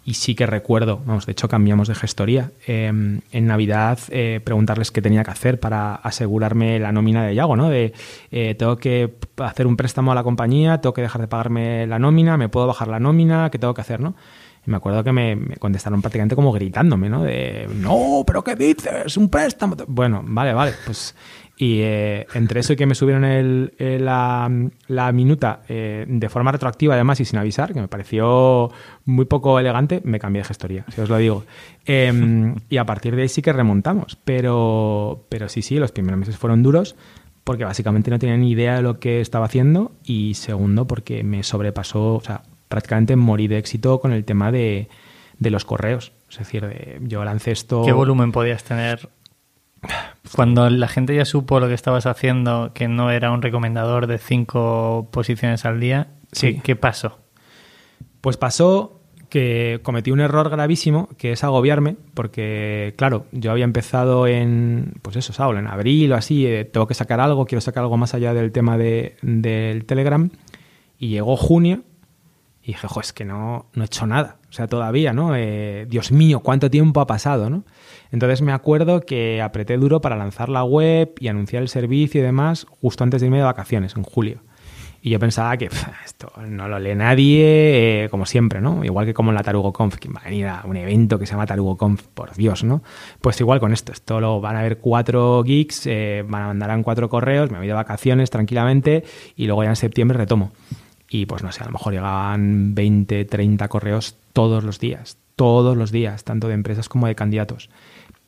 Y sí que recuerdo, vamos, de hecho cambiamos de gestoría. eh, en Navidad eh, preguntarles qué tenía que hacer para asegurarme la nómina de Yago, ¿no? De eh, tengo que hacer un préstamo a la compañía, tengo que dejar de pagarme la nómina, me puedo bajar la nómina, ¿qué tengo que hacer, no? Y me acuerdo que me, me contestaron prácticamente como gritándome, ¿no? De, no, pero ¿qué dices? Un préstamo. Bueno, vale, vale, pues... Y eh, entre eso y que me subieron el, el- la, la minuta eh, de forma retroactiva, además, y sin avisar, que me pareció muy poco elegante, me cambié de gestoría, si os lo digo. Em, y a partir de ahí sí que remontamos. Pero, pero sí, sí, los primeros meses fueron duros porque básicamente no tenía ni idea de lo que estaba haciendo y segundo porque me sobrepasó, o sea, prácticamente morí de éxito con el tema de, de los correos. Es decir, de- yo lancé esto... ¿Qué volumen podías tener cuando la gente ya supo lo que estabas haciendo, que no era un recomendador de cinco posiciones al día? Sí. ¿Qué, pasó? Pues pasó que cometí un error gravísimo, que es agobiarme, porque, claro, yo había empezado en, pues eso, Saúl, en abril o así, eh, tengo que sacar algo, quiero sacar algo más allá del tema de, del Telegram, y llegó junio, y dije, jo, es que no, no he hecho nada, sea, todavía, ¿no? Eh, Dios mío, cuánto tiempo ha pasado, ¿no? Entonces me acuerdo que apreté duro para lanzar la web y anunciar el servicio y demás justo antes de irme de vacaciones, en julio. Y yo pensaba que esto no lo lee nadie, eh, como siempre, ¿no? Igual que como en la TarugoConf, que va a venir a un evento que se llama TarugoConf, por Dios, ¿no? Pues igual con esto, esto lo van a ver cuatro geeks, eh, van a mandarán cuatro correos, me voy de vacaciones tranquilamente y luego ya en septiembre retomo. Y pues no sé, a lo mejor llegaban 20, 30 correos todos los días, todos los días, tanto de empresas como de candidatos.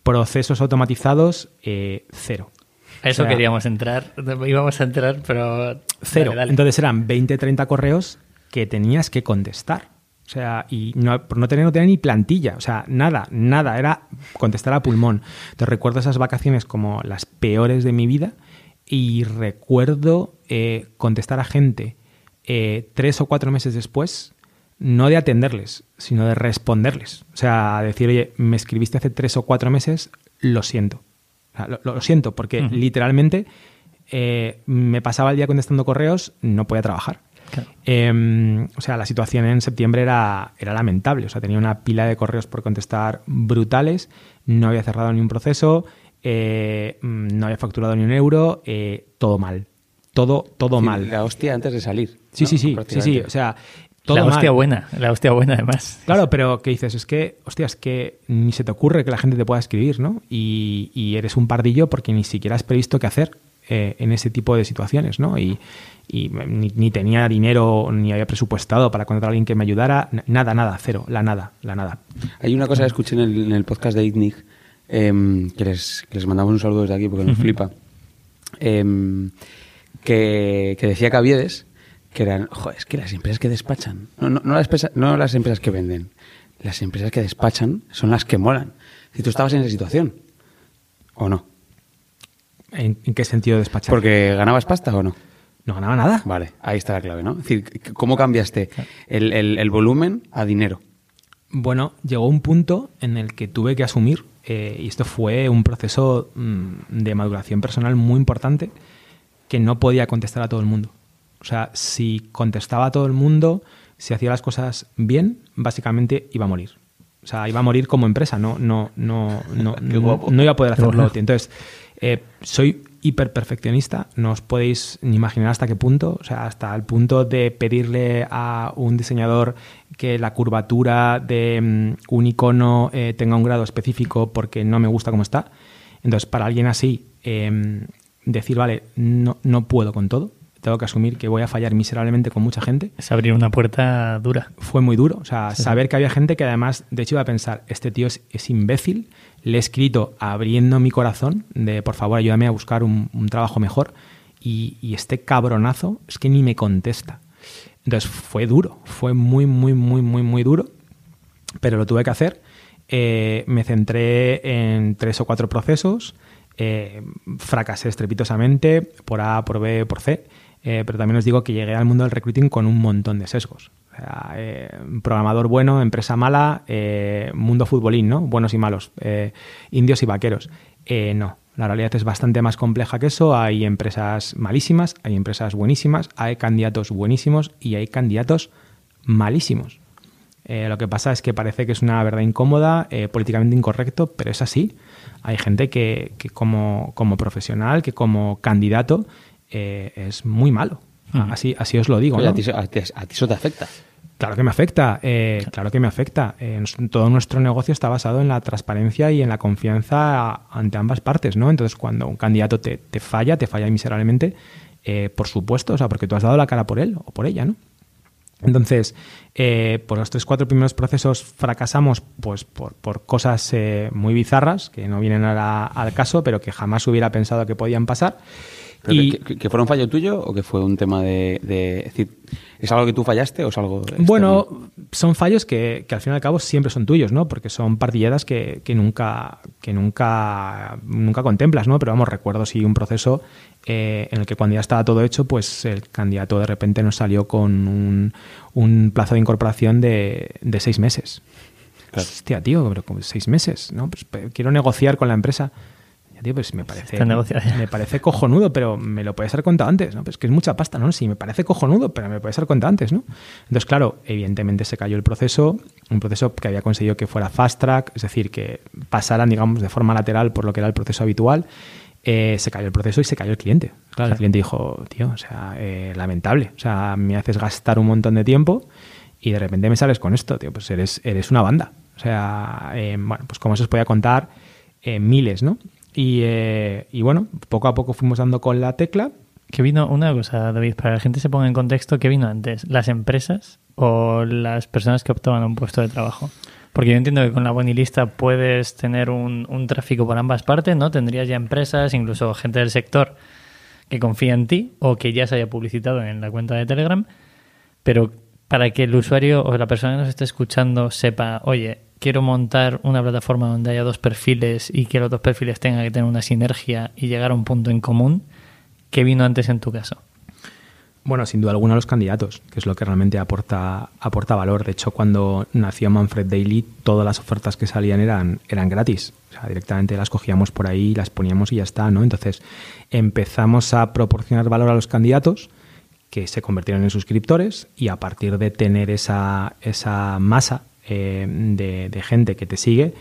Procesos automatizados, eh, cero. A eso O sea, queríamos entrar. Íbamos a entrar, pero. Cero. Dale, dale. Entonces eran 20, 30 correos que tenías que contestar. O sea, y no, por no tenía ni plantilla. O sea, nada, nada. Era contestar a pulmón. Entonces recuerdo esas vacaciones como las peores de mi vida y recuerdo eh, contestar a gente eh, tres o cuatro meses después, no de atenderles, sino de responderles. O sea, decir, oye, me escribiste hace tres o cuatro meses, lo siento. O sea, lo, lo siento, porque literalmente eh, me pasaba el día contestando correos, no podía trabajar. Claro. Eh, o sea, la situación en septiembre era, era lamentable. O sea, tenía una pila de correos por contestar brutales, no había cerrado ni un proceso, eh, mm, no había facturado ni un euro, todo mal. Todo, todo Sí, mal. La hostia antes de salir. Sí, ¿no? sí, sí, sí, sí. O sea, todo la hostia mal. buena, la hostia buena además. Claro, pero ¿qué dices? Es que, hostia, es que ni se te ocurre que la gente te pueda escribir, ¿no? Y, y eres un pardillo porque ni siquiera has previsto qué hacer eh, en ese tipo de situaciones, ¿no? Y, y ni, ni tenía dinero, ni había presupuestado para contratar a alguien que me ayudara. Nada, nada, cero, la nada, la nada. Hay una cosa que escuché en el, en el podcast de ITNIC, em, que, les, que les mandamos un saludo desde aquí porque nos flipa, em, que, que decía Caviedes que eran, "Jo, es que las empresas que despachan, no, no, no las empresas, no las empresas que venden, las empresas que despachan son las que molan. Si tú estabas en esa situación, ¿o no? ¿En, en qué sentido despachar? Porque ganabas pasta o no. no ganaba nada. Vale, ahí está la clave, ¿no? Es decir, ¿cómo cambiaste el, el- el volumen a dinero? Bueno, llegó un punto en el que tuve que asumir, eh, y esto fue un proceso mm, de maduración personal muy importante, que no podía contestar a todo el mundo. O sea, si contestaba a todo el mundo, si hacía las cosas bien, básicamente iba a morir. O sea, iba a morir como empresa, no, no, no, no, no, guapo. no iba a poder hacerlo. Entonces, eh, soy hiper perfeccionista, no os podéis ni imaginar hasta qué punto, o sea, hasta el punto de pedirle a un diseñador que la curvatura de mm, un icono eh, tenga un grado específico porque no me gusta cómo está. Entonces, para alguien así, eh, decir, vale, no, no puedo con todo, tengo que asumir que voy a fallar miserablemente con mucha gente, Es abrir una puerta dura. fue muy duro. O sea, saber que había gente que además, de hecho, iba a pensar, este tío es, es imbécil, le he escrito abriendo mi corazón de, por favor, ayúdame a buscar un, un trabajo mejor, y, y este cabronazo es que ni me contesta. Entonces fue duro, fue muy, muy, muy, muy, muy duro, pero lo tuve que hacer. Eh, me centré en tres o cuatro procesos, eh, fracasé estrepitosamente por A, por B, por C, eh, pero también os digo que llegué al mundo del recruiting con un montón de sesgos. Eh, programador bueno, empresa mala, mundo futbolín, ¿no? Buenos y malos, indios y vaqueros. No, la realidad es bastante más compleja que eso. Hay empresas malísimas, hay empresas buenísimas, hay candidatos buenísimos y hay candidatos malísimos. Lo que pasa es que parece que es una verdad incómoda, políticamente incorrecto, pero es así. Hay gente que, que como, como profesional, que como candidato, eh, es muy malo. Así, así os lo digo. Oye, ¿no? a, ti, eso- a ti- a ti eso te afecta. Claro que me afecta, eh, claro que me afecta. Eh, todo nuestro negocio está basado en la transparencia y en la confianza ante ambas partes, ¿no? Entonces, cuando un candidato te, te falla, te falla miserablemente, eh, por supuesto, o sea, porque tú has dado la cara por él o por ella, ¿no? Entonces, eh, por los tres, cuatro primeros procesos fracasamos pues por, cosas eh, muy bizarras que no vienen al caso, pero que jamás hubiera pensado que podían pasar. Pero Y- que, un fallo tuyo o que fue un tema de, de- es decir, ¿es algo que tú fallaste o es algo externo? Bueno, son fallos que, que al fin y al cabo siempre son tuyos, ¿no? Porque son partilladas que, que nunca, que nunca, nunca contemplas, ¿no? Pero vamos, recuerdo sí un proceso eh, en el que cuando ya estaba todo hecho, pues el candidato de repente nos salió con un, un plazo de incorporación de, de seis meses. Claro. Hostia, tío, pero seis meses, ¿no? Pues quiero negociar con la empresa. Ya, tío, pues me parece, me parece cojonudo, pero me lo puedes haber contado antes, ¿no? Pues que es mucha pasta, ¿no? Sí, me parece cojonudo, pero me puedes haber contado antes, ¿no? Entonces, claro, evidentemente se cayó el proceso, un proceso que había conseguido que fuera fast track, es decir, que pasaran, digamos, de forma lateral por lo que era el proceso habitual. Eh, se cayó el proceso y se cayó el cliente. Claro, el cliente dijo, tío, o sea, eh, lamentable, o sea, me haces gastar un montón de tiempo y de repente me sales con esto, tío, pues eres, eres una banda. O sea, eh, bueno, pues como se os podía contar, miles, ¿no? Y, eh, y bueno, poco a poco fuimos dando con la tecla. Que vino una cosa, David, para que la gente se ponga en contexto, ¿qué vino antes? ¿Las empresas o las personas que optaban a un puesto de trabajo? Porque yo entiendo que con la bonilista puedes tener un, un tráfico por ambas partes, ¿no? Tendrías ya empresas, incluso gente del sector que confía en ti o que ya se haya publicitado en la cuenta de Telegram, pero para que el usuario o la persona que nos esté escuchando sepa, oye, quiero montar una plataforma donde haya dos perfiles y que los dos perfiles tengan que tener una sinergia y llegar a un punto en común, ¿qué vino antes en tu caso? Bueno, sin duda alguna los candidatos, que es lo que realmente aporta, aporta valor. De hecho, cuando nació Manfred Daily, todas las ofertas que salían eran, eran gratis. O sea, directamente las cogíamos por ahí, las poníamos y ya está, ¿no? Entonces, empezamos a proporcionar valor a los candidatos que se convirtieron en suscriptores y a partir de tener esa, esa masa eh, de, gente que te sigue,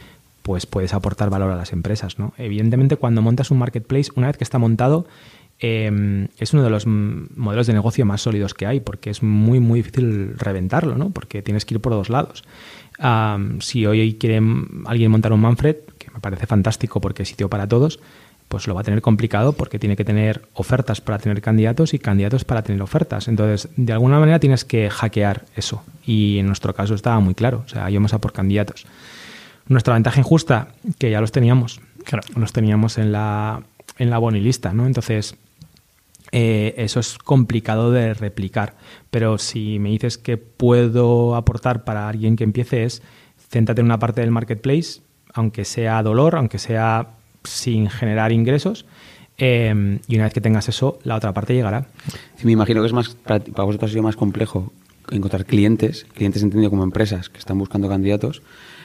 pues puedes aportar valor a las empresas, ¿no? Evidentemente, cuando montas un marketplace, una vez que está montado, eh, es uno de los modelos de negocio más sólidos que hay, porque es muy, muy difícil reventarlo, ¿no? Porque tienes que ir por dos lados. Am, si hoy quiere alguien montar un Manfred, que me parece fantástico porque es sitio para todos, pues lo va a tener complicado porque tiene que tener ofertas para tener candidatos y candidatos para tener ofertas. Entonces, de alguna manera tienes que hackear eso. Y en nuestro caso estaba muy claro. O sea, íbamos a por candidatos. Nuestra ventaja injusta, que ya los teníamos, Claro. los teníamos en la, en la bonilista, ¿no? Entonces, eh, eso es complicado de replicar. Pero si me dices que puedo aportar para alguien que empiece es, céntrate en una parte del marketplace, aunque sea dolor, aunque sea sin generar ingresos, eh, y una vez que tengas eso, la otra parte llegará. Sí, me imagino que es más para, vosotros ha sido más complejo encontrar clientes, clientes entendido como empresas que están buscando candidatos.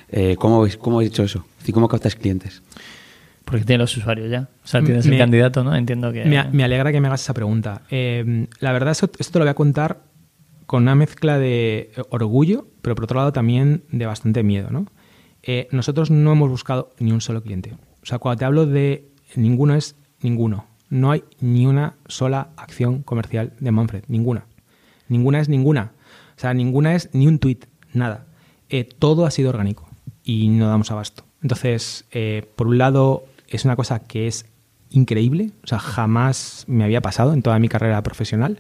Eh, ¿cómo, habéis, ¿Cómo habéis hecho eso? Es decir, ¿Cómo captáis clientes? Porque tienes los usuarios ya. O sea, tienes el candidato, ¿no? Entiendo que... Me, me alegra que me hagas esa pregunta. Eh, la verdad, eso- esto te lo voy a contar con una mezcla de orgullo, pero por otro lado también de bastante miedo. ¿no? Eh, nosotros no hemos buscado ni un solo cliente. O sea, cuando te hablo de ninguno es ninguno. No hay ni una sola acción comercial de Manfred. Ninguna. Ninguna es ninguna. O sea, ninguna es ni un tweet. Nada. Eh, todo ha sido orgánico y no damos abasto. Entonces, eh, por un lado, es una cosa que es increíble. O sea, jamás me había pasado en toda mi carrera profesional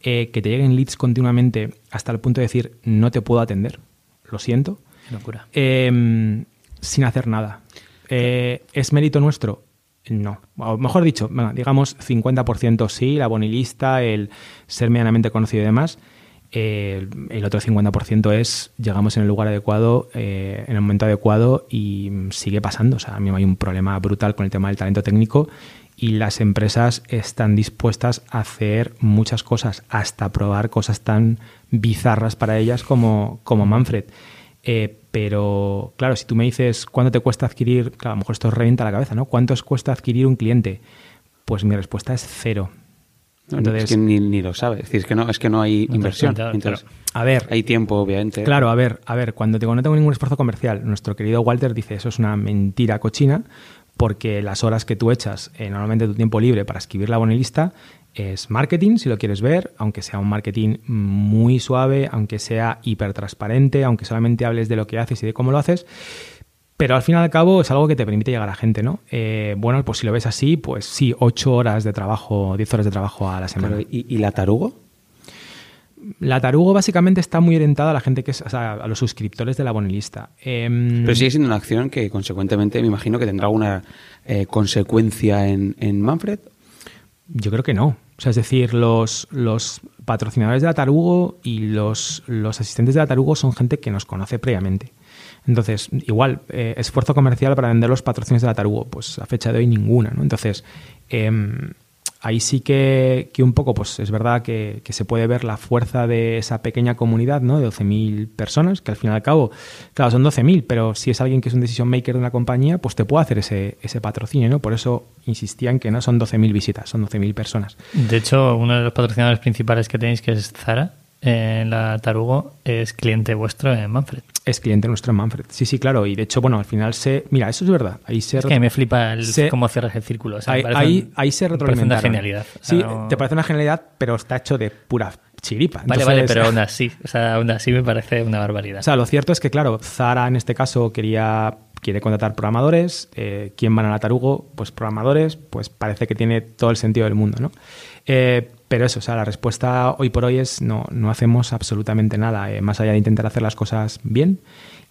eh, que te lleguen leads continuamente hasta el punto de decir no te puedo atender. Lo siento. Locura. Eh, sin hacer nada. Eh, ¿Es mérito nuestro? No. O mejor dicho, venga, digamos 50% sí, la bonilista, el ser medianamente conocido y demás. Eh, el otro 50% es llegamos en el lugar adecuado, eh, en el momento adecuado y sigue pasando. O sea, a mí hay un problema brutal con el tema del talento técnico y las empresas están dispuestas a hacer muchas cosas, hasta probar cosas tan bizarras para ellas como, como Manfred. Pero claro, si tú me dices cuánto te cuesta adquirir, claro, a lo mejor esto reventa la cabeza, ¿no? ¿Cuánto os cuesta adquirir un cliente? Pues mi respuesta es cero. Entonces, es que ni, lo sabes. Es decir, es que no, es que no hay inversión. Entonces, a ver. Hay tiempo, obviamente. Claro, a ver, a ver, cuando digo no tengo ningún esfuerzo comercial, nuestro querido Walter dice eso es una mentira cochina, porque las horas que tú echas, eh, normalmente tu tiempo libre para escribir la bonelista, es marketing, si lo quieres ver, aunque sea un marketing muy suave, aunque sea hiper transparente, aunque solamente hables de lo que haces y de cómo lo haces. Pero al fin y al cabo es algo que te permite llegar a gente, ¿no? Eh, bueno, pues si lo ves así, pues sí, 8 horas de trabajo, 10 horas de trabajo a la semana. ¿y, la tarugo? La tarugo básicamente está muy orientada a la gente que es, o sea, a los suscriptores de la bonilista. Em, Pero sigue siendo una acción que consecuentemente me imagino que tendrá alguna eh, consecuencia en, en Manfred. Yo creo que no. Sea, es decir, los, los patrocinadores de la Tarugo y los, los asistentes de la Tarugo son gente que nos conoce previamente. Entonces, igual, eh, esfuerzo comercial para vender los patrocinios de la Tarugo, pues a fecha de hoy ninguna, ¿no? Entonces, em, ahí sí que, que, un poco, pues es verdad que, se puede ver la fuerza de esa pequeña comunidad, ¿no? De 12.000 personas, que al fin y al cabo, claro, son 12.000, pero si es alguien que es un decision maker de una compañía, pues te puede hacer ese, ese patrocinio, ¿no? Por eso insistía en que no son 12.000 visitas, son 12.000 personas. De hecho, uno de los patrocinadores principales que tenéis, que es Zara, en la Tarugo es cliente vuestro en Manfred. Es cliente nuestro en Manfred. Sí, sí, claro. Y de hecho, bueno, al final se. Mira, eso es verdad. Ahí se es que me flipa el, cómo cierras el círculo. ahí, ahí, se retroalimentaron. Parece una genialidad. Sí, te parece una genialidad, pero está hecho de pura chiripa. vale, vale, pero aún así, o sea, aún así me parece una barbaridad. O sea, lo cierto es que, claro, Zara en este caso quería quiere contratar programadores. Eh, ¿Quién van a la Tarugo? Pues programadores. Pues parece que tiene todo el sentido del mundo, ¿no? Eh, pero eso, o sea, la respuesta hoy por hoy es no, no hacemos absolutamente nada, eh, más allá de intentar hacer las cosas bien.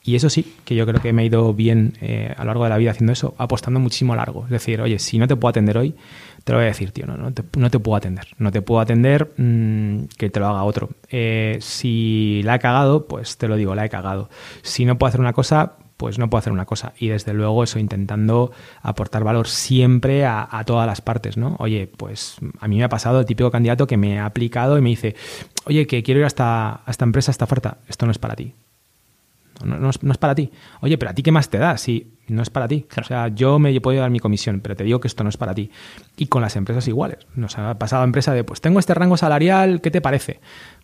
Y eso sí, que yo creo que me ha ido bien eh, a lo largo de la vida haciendo eso, apostando muchísimo largo. Es decir, oye, si no te puedo atender hoy, te lo voy a decir, tío, no, no, te, no te puedo atender. No te puedo atender mm, que te lo haga otro. Eh, si la he cagado, pues te lo digo, la he cagado. Si no puedo hacer una cosa, pues no puedo hacer una cosa. Y desde luego eso, intentando aportar valor siempre a, todas las partes, ¿no? Oye, pues a mí me ha pasado el típico candidato que me ha aplicado y me dice, oye, que quiero ir a esta, a esta empresa, a esta oferta. Esto no es para ti. No, es, para ti. Oye, pero a ti qué más te da si no es para ti. O sea, yo me puedo dar mi comisión, pero te digo que esto no es para ti. Y con las empresas iguales. Nos ha pasado a empresa de, pues tengo este rango salarial, ¿qué te parece?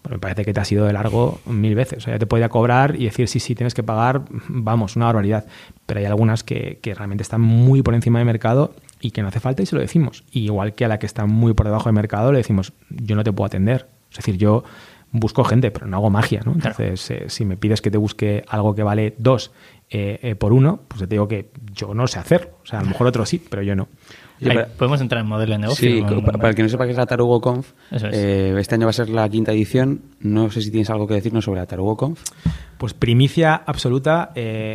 Me parece que te ha sido de largo mil veces. O sea, ya te podía cobrar y decir, sí, sí, tienes que pagar, vamos, una barbaridad. Pero hay algunas que, que realmente están muy por encima del mercado y que no hace falta y se lo decimos. igual que a la que está muy por debajo del mercado le decimos, yo no te puedo atender. Es decir, yo busco gente, pero no hago magia, ¿no? Entonces, eh, si me pides que te busque algo que vale dos eh, eh, por uno, pues te digo que yo no sé hacerlo. O sea, a lo mejor otro sí, pero yo no. Podemos entrar en modelo de negocio. Sí, para, el que no sepa qué es la Tarugo Conf, este año va a ser la quinta edición. No sé si tienes algo que decirnos sobre la Tarugo Conf. Pues primicia absoluta.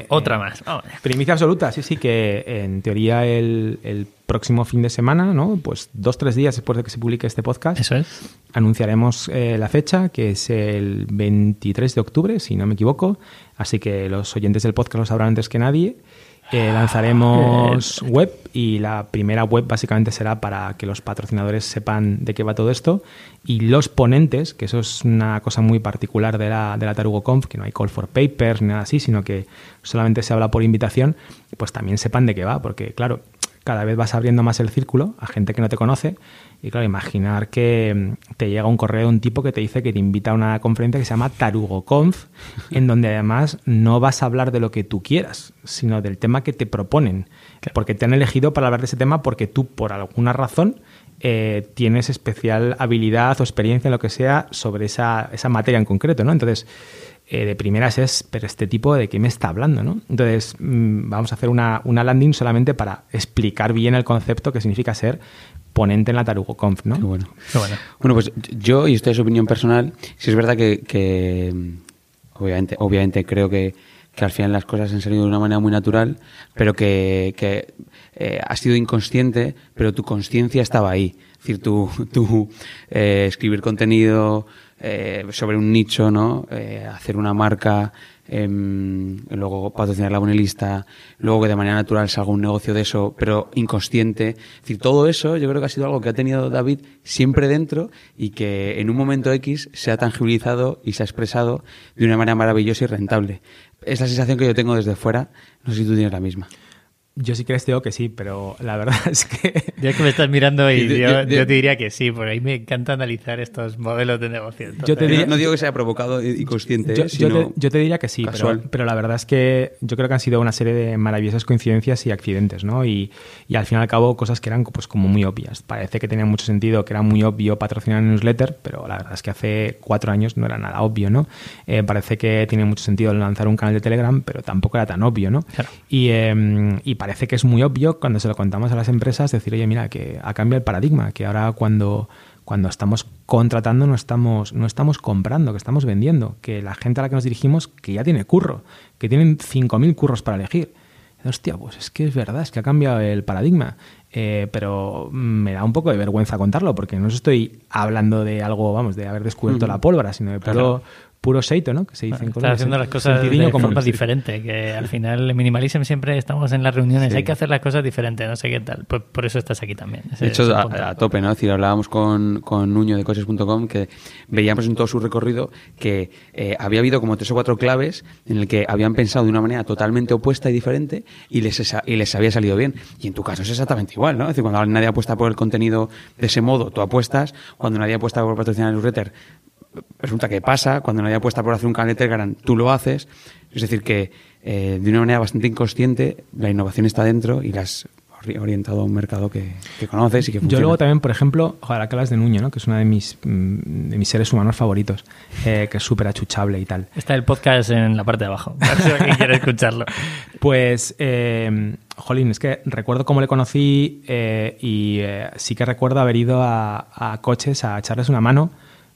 Otra más. Primicia absoluta, sí, sí, que en teoría el, el próximo fin de semana, ¿no? Pues dos, tres días después de que se publique este podcast. Eso es. Anunciaremos eh, la fecha, que es el 23 de octubre, si no me equivoco. Así que los oyentes del podcast lo sabrán antes que nadie. Eh, lanzaremos web y la primera web básicamente será para que los patrocinadores sepan de qué va todo esto. Y los ponentes, que eso es una cosa muy particular de la, de la Tarugo Conf, que no hay call for papers ni nada así, sino que solamente se habla por invitación, pues también sepan de qué va, porque claro, cada vez vas abriendo más el círculo a gente que no te conoce. Y claro, imaginar que mm, te llega un correo de un tipo que te dice que te invita a una conferencia que se llama TarugoConf, en donde además no vas a hablar de lo que tú quieras, sino del tema que te proponen. Porque te han elegido para hablar de ese tema porque tú, por alguna razón, eh, tienes especial habilidad o experiencia en lo que sea sobre esa, esa materia en concreto, ¿no? Entonces, eh, de primeras es, pero este tipo de qué me está hablando, ¿no? Entonces, mm, vamos a hacer una, landing solamente para explicar bien el concepto que significa ser ponente en la TarugoConf, ¿no? bueno. bueno. pues yo, y esto es opinión personal, si es verdad que, obviamente, obviamente creo que, al final las cosas han salido de una manera muy natural, pero que, que eh, has sido inconsciente, pero tu conciencia estaba ahí. Es decir, tú, tú eh, escribir contenido, eh, sobre un nicho, ¿no? Eh, hacer una marca, em, luego patrocinar la bonelista, luego que de manera natural salga un negocio de eso, pero inconsciente. Es decir, todo eso yo creo que ha sido algo que ha tenido David siempre dentro y que en un momento X se ha tangibilizado y se ha expresado de una manera maravillosa y rentable. Es la sensación que yo tengo desde fuera. No sé si tú tienes la misma. Yo sí que les digo que sí, pero la verdad es que... Es que me estás mirando y yo, te diría que sí, porque a mí me encanta analizar estos modelos de negocio. Yo te Entonces, diría- No, no digo que sea provocado y consciente, Yo, yo sino te, yo te diría que sí, pero, pero la verdad es que yo creo que han sido una serie de maravillosas coincidencias y accidentes, ¿no? Y, y al fin y al cabo cosas que eran pues como muy obvias. Parece que tenía mucho sentido, que era muy obvio patrocinar un newsletter, pero la verdad es que hace cuatro años no era nada obvio, ¿no? Eh, parece que tiene mucho sentido lanzar un canal de Telegram, pero tampoco era tan obvio, ¿no? Claro. Y, eh, y parece que es muy obvio cuando se lo contamos a las empresas decir, oye, mira, que ha cambiado el paradigma, que ahora cuando, cuando estamos contratando no estamos, no estamos comprando, que estamos vendiendo, que la gente a la que nos dirigimos que ya tiene curro, que tienen 5.000 curros para elegir. Hostia, pues es que es verdad, es que ha cambiado el paradigma. Eh, pero me da un poco de vergüenza contarlo, porque no os estoy hablando de algo, vamos, de haber descubierto la pólvora, sino de puro, puro seito, ¿no? Que se dice en Estás Colombia, haciendo las cosas de común. forma diferente, que al final en Minimalism siempre estamos en las reuniones, Sí. hay que hacer las cosas diferentes, no sé qué tal. Pues por eso estás aquí también. Ese De hecho, a, tope, ¿no? Es decir, hablábamos con, con Nuño de coches.com que veíamos en todo su recorrido que eh, había habido como tres o cuatro claves en el que habían pensado de una manera totalmente opuesta y diferente y les, esa- y les había salido bien. Y en tu caso es exactamente igual, ¿no? Es decir, cuando nadie apuesta por el contenido de ese modo, tú apuestas. Cuando nadie apuesta por patrocinar el newsletter, resulta que pasa. Cuando nadie apuesta por hacer un canal de Telegram, tú lo haces. Es decir, que eh, de una manera bastante inconsciente la innovación está dentro y la has ori- orientado a un mercado que, que conoces y que Yo funciona. luego también, por ejemplo, joder, que hablas de Nuño, ¿no? que es uno de mis, mm, de mis seres humanos favoritos, eh, que es súper achuchable y tal. Está el podcast en la parte de abajo, si alguien quiere escucharlo. Pues, eh, jolín, es que recuerdo cómo le conocí eh, y eh, sí que recuerdo haber ido a, a coches a echarles una mano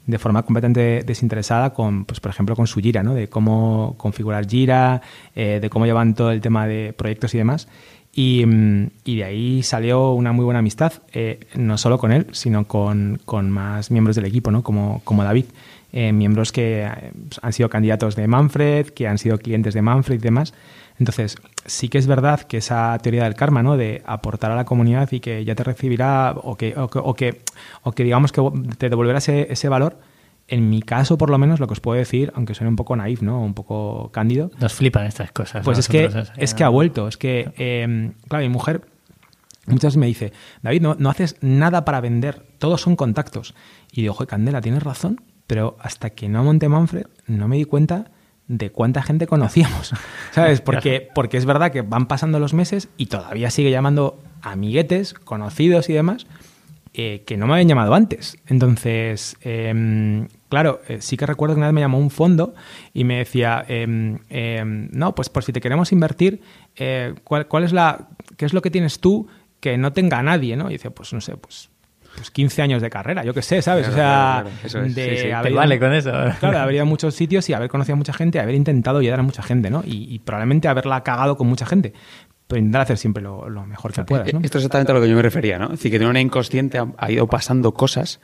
de forma completamente desinteresada con, pues por ejemplo, con su Gira, ¿no? De cómo configurar Gira, eh, de cómo llevan todo el tema de proyectos y demás. Y, mm, y de ahí salió una muy buena amistad, eh, no solo con él, sino con, con más miembros del equipo, ¿no? Como, como David. Eh, miembros que eh, han sido candidatos de Manfred, que han sido clientes de Manfred y demás. Entonces, sí que es verdad que esa teoría del karma, ¿no? De aportar a la comunidad y que ya te recibirá o que, o que, o que, o que digamos que te devolverá ese, ese valor. En mi caso, por lo menos, lo que os puedo decir, aunque suene un poco naif, ¿no? Un poco cándido, Nos flipan estas cosas. pues es que, es que ha vuelto. Es que, eh, claro, mi mujer muchas veces me dice, David, no, no haces nada para vender, todos son contactos. Y digo, oye, Candela, tienes razón, pero hasta que no monté Manfred no me di cuenta de cuánta gente conocíamos. ¿Sabes? Porque, porque es verdad que van pasando los meses y todavía sigue llamando amiguetes, conocidos y demás, eh, que no me habían llamado antes. Entonces, em, claro, eh, sí que recuerdo que una vez me llamó un fondo y me decía, em, em, no, pues por si te queremos invertir, eh, ¿cuál, cuál es la, ¿qué es lo que tienes tú que no tenga nadie? ¿no? Y dice, pues no sé, pues, pues 15 años de carrera, yo qué sé, ¿sabes? Claro, o sea, claro, claro. Eso es, de sí, sí. Te haber vale con eso. Claro, haber ido a muchos sitios y haber conocido a mucha gente, haber intentado ayudar a mucha gente, ¿no? Y, y probablemente haberla cagado con mucha gente. Pero intentar hacer siempre lo, lo mejor que puedas, ¿no? Esto es exactamente a lo que yo me refería, ¿no? Es decir, que de una manera inconsciente ha, ha ido pasando cosas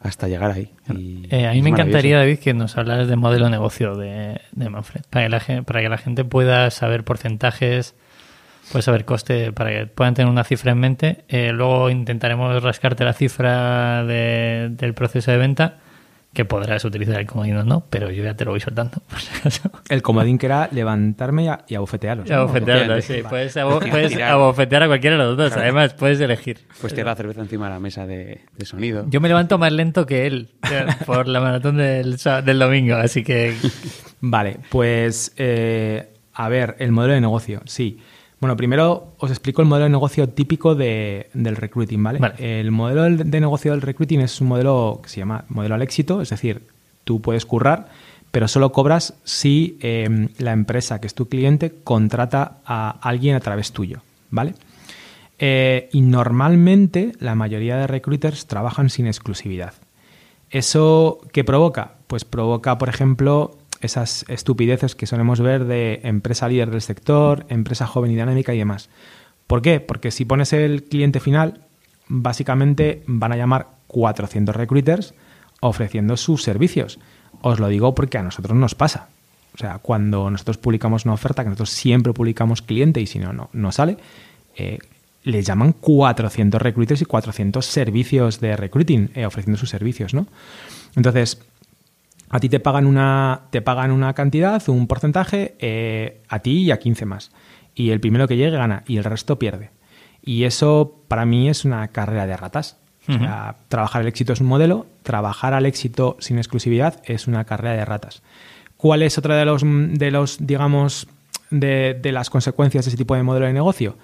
hasta llegar ahí. Y Eh, a mí me encantaría. David, que nos hablaras del modelo de negocio de, de Manfred, para que, la gente, para que la gente pueda saber porcentajes, pueda saber coste, para que puedan tener una cifra en mente. Eh, luego intentaremos rascarte la cifra de- del proceso de venta, que podrás utilizar el comodín o no, pero yo ya te lo voy soltando. por si acaso. El comodín que era levantarme y, a- y sí. Puedes, abo- puedes Tirar. abofetear a cualquiera de los dos. Además, puedes elegir. Pues tira la cerveza encima de la mesa de, de sonido. Yo me levanto más lento que él por la maratón del domingo, así que Vale, pues eh, a ver, el modelo de negocio, sí. Bueno, primero os explico el modelo de negocio típico de- del recruiting, ¿vale? Vale. El modelo del- de negocio del recruiting es un modelo que se llama modelo al éxito, es decir, tú puedes currar, pero solo cobras si eh, la empresa que es tu cliente contrata a alguien a través tuyo, ¿vale? Eh, y normalmente la mayoría de recruiters trabajan sin exclusividad. ¿Eso qué provoca? Pues provoca, por ejemplo, esas estupideces que solemos ver de empresa líder del sector, empresa joven y dinámica y demás. ¿Por qué? Porque si pones el cliente final, básicamente van a llamar 400 recruiters, ofreciendo sus servicios. Os lo digo porque a nosotros nos pasa. O sea, cuando nosotros publicamos una oferta, que nosotros siempre publicamos cliente y si no, no, no sale, eh, les llaman 400 recruiters y 400 servicios de recruiting eh, ofreciendo sus servicios, ¿no? Entonces, a ti te pagan una, te pagan una cantidad, un porcentaje, eh, a ti y a 15 más. Y el primero que llegue gana y el resto pierde. Y eso para mí es una carrera de ratas. O sea, trabajar el éxito es un modelo, trabajar al éxito sin exclusividad es una carrera de ratas. ¿Cuál es otra de los, de los digamos, de, de las consecuencias de ese tipo de modelo de negocio?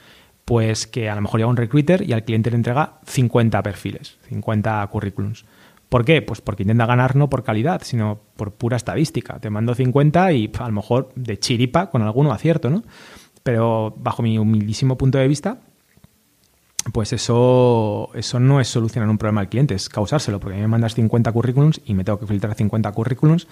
pues que a lo mejor llega un recruiter y al cliente le entrega 50 perfiles, 50 currículums. ¿Por qué? Pues porque intenta ganar no por calidad, sino por pura estadística. Te mando 50 y a lo mejor de chiripa con alguno acierto, ¿no? Pero bajo mi humildísimo punto de vista, pues eso, eso no es solucionar un problema al cliente, es causárselo, porque a mí me mandas 50 currículums y me tengo que filtrar 50 currículums.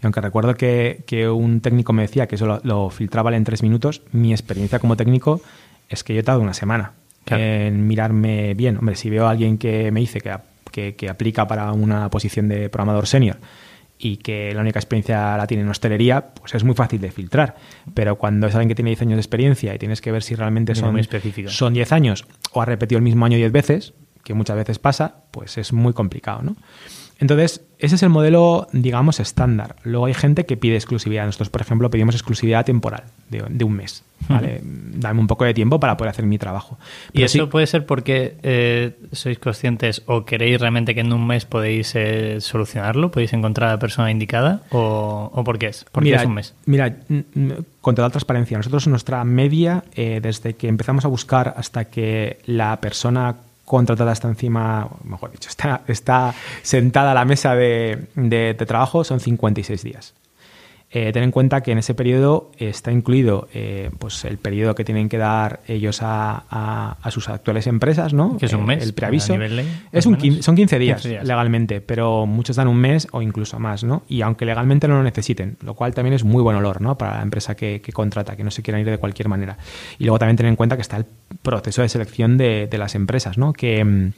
Y aunque recuerdo que, un técnico me decía que eso lo, lo filtraba en tres minutos, mi experiencia como técnico es que yo he tardado una semana en mirarme bien. Hombre, si veo a alguien que me dice que, que, aplica para una posición de programador senior y que la única experiencia la tiene en hostelería, pues es muy fácil de filtrar. Pero cuando es alguien que tiene 10 años de experiencia y tienes que ver si realmente son, son 10 años o ha repetido el mismo año 10 veces, que muchas veces pasa, pues es muy complicado, ¿no? Entonces, ese es el modelo, digamos, estándar. Luego hay gente que pide exclusividad. Nosotros, por ejemplo, pedimos exclusividad temporal de, un mes. ¿vale? Dame un poco de tiempo para poder hacer mi trabajo. ¿Y eso puede ser porque eh, sois conscientes o queréis realmente que en un mes podéis eh, solucionarlo? ¿Podéis encontrar a la persona indicada? ¿O, por qué es? ¿Por qué es un mes? Mira, con toda transparencia, nosotros nuestra media, eh, desde que empezamos a buscar hasta que la persona contratada está encima, mejor dicho, está, está sentada a la mesa de, de trabajo, son 56 días. Eh, ten en cuenta que en ese periodo está incluido eh, pues el periodo que tienen que dar ellos a, sus actuales empresas, ¿no? Que es un mes. El preaviso. es un, son 15 días, legalmente, pero muchos dan un mes o incluso más, ¿no? Y aunque legalmente no lo necesiten, lo cual también es muy buen olor, ¿no? Para la empresa que, contrata, que no se quieran ir de cualquier manera. Y luego también tener en cuenta que está el proceso de selección de, de las empresas, ¿no? Que mm,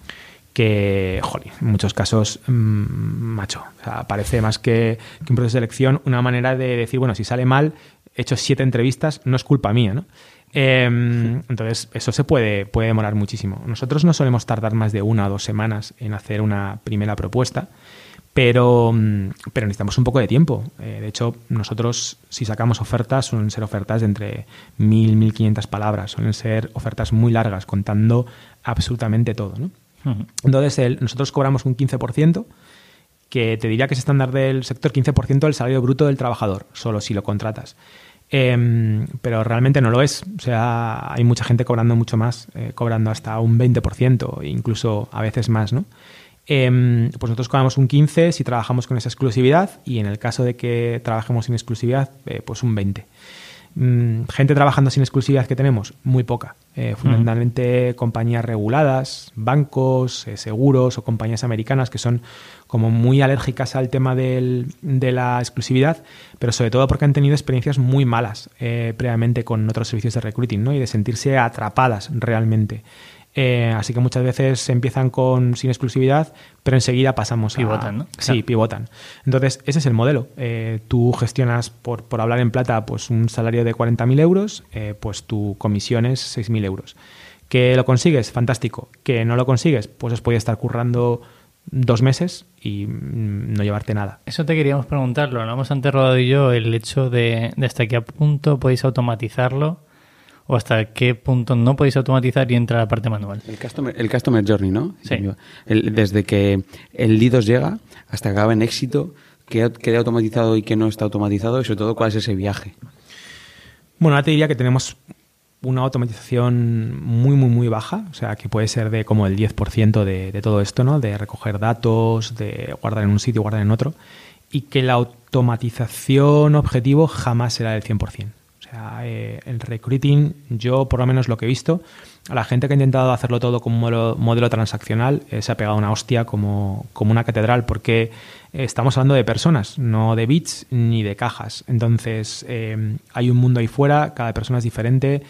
que, joder, en muchos casos, mm, macho, parece más que, un proceso de selección una manera de decir, bueno, si sale mal, he hecho siete entrevistas, no es culpa mía, ¿no? Em, entonces, eso se puede, puede demorar muchísimo. Nosotros no solemos tardar más de una o dos semanas en hacer una primera propuesta, pero, mm, pero necesitamos un poco de tiempo. Eh, de hecho, nosotros, si sacamos ofertas, suelen ser ofertas de entre 1.000 1.500 palabras, suelen ser ofertas muy largas, contando absolutamente todo, ¿no? Entonces, nosotros cobramos un 15%, que te diría que es estándar del sector 15% del salario bruto del trabajador, solo si lo contratas. Em, pero realmente no lo es. O sea, hay mucha gente cobrando mucho más, eh, cobrando hasta un 20%, incluso a veces más, ¿no? Em, pues nosotros cobramos un 15 si trabajamos con esa exclusividad y en el caso de que trabajemos sin exclusividad, eh, pues un 20. Mm, gente trabajando sin exclusividad que tenemos, muy poca. Eh, fundamentalmente compañías reguladas, bancos, eh, seguros o compañías americanas que son como muy alérgicas al tema de la exclusividad, pero sobre todo porque han tenido experiencias muy malas eh, previamente con otros servicios de recruiting ¿no? y de sentirse atrapadas realmente. Eh, así que muchas veces empiezan con sin exclusividad, pero enseguida pasamos pivotan, ¿no? Sí, pivotan. Entonces, ese es el modelo. Eh, tú gestionas, por, por, hablar en plata, pues un salario de 40.000 euros, eh, pues tu comisión es 6.000 euros. ¿Que lo consigues? Fantástico. ¿Que no lo consigues? Pues os puede estar currando dos meses y mm, no llevarte nada. Eso te queríamos preguntar, lo hablamos antes Rodado y yo, el hecho de, de hasta qué punto podéis automatizarlo o hasta qué punto no podéis automatizar y entra la parte manual. El customer, el customer journey, ¿no? Sí. desde que el lead os llega hasta que acaba en éxito, qué queda automatizado y qué no está automatizado y sobre todo cuál es ese viaje. Bueno, ahora te diría que tenemos una automatización muy, muy, muy baja, o sea, que puede ser de como el 10% de, de todo esto, ¿no? De recoger datos, de guardar en un sitio, guardar en otro, y que la automatización objetivo jamás será del 100%. Eh, el recruiting, yo por lo menos lo que he visto, a la gente que ha intentado hacerlo todo como modelo, modelo transaccional eh, se ha pegado una hostia como, como una catedral, porque estamos hablando de personas, no de bits ni de cajas. Entonces, eh, hay un mundo ahí fuera, cada persona es diferente.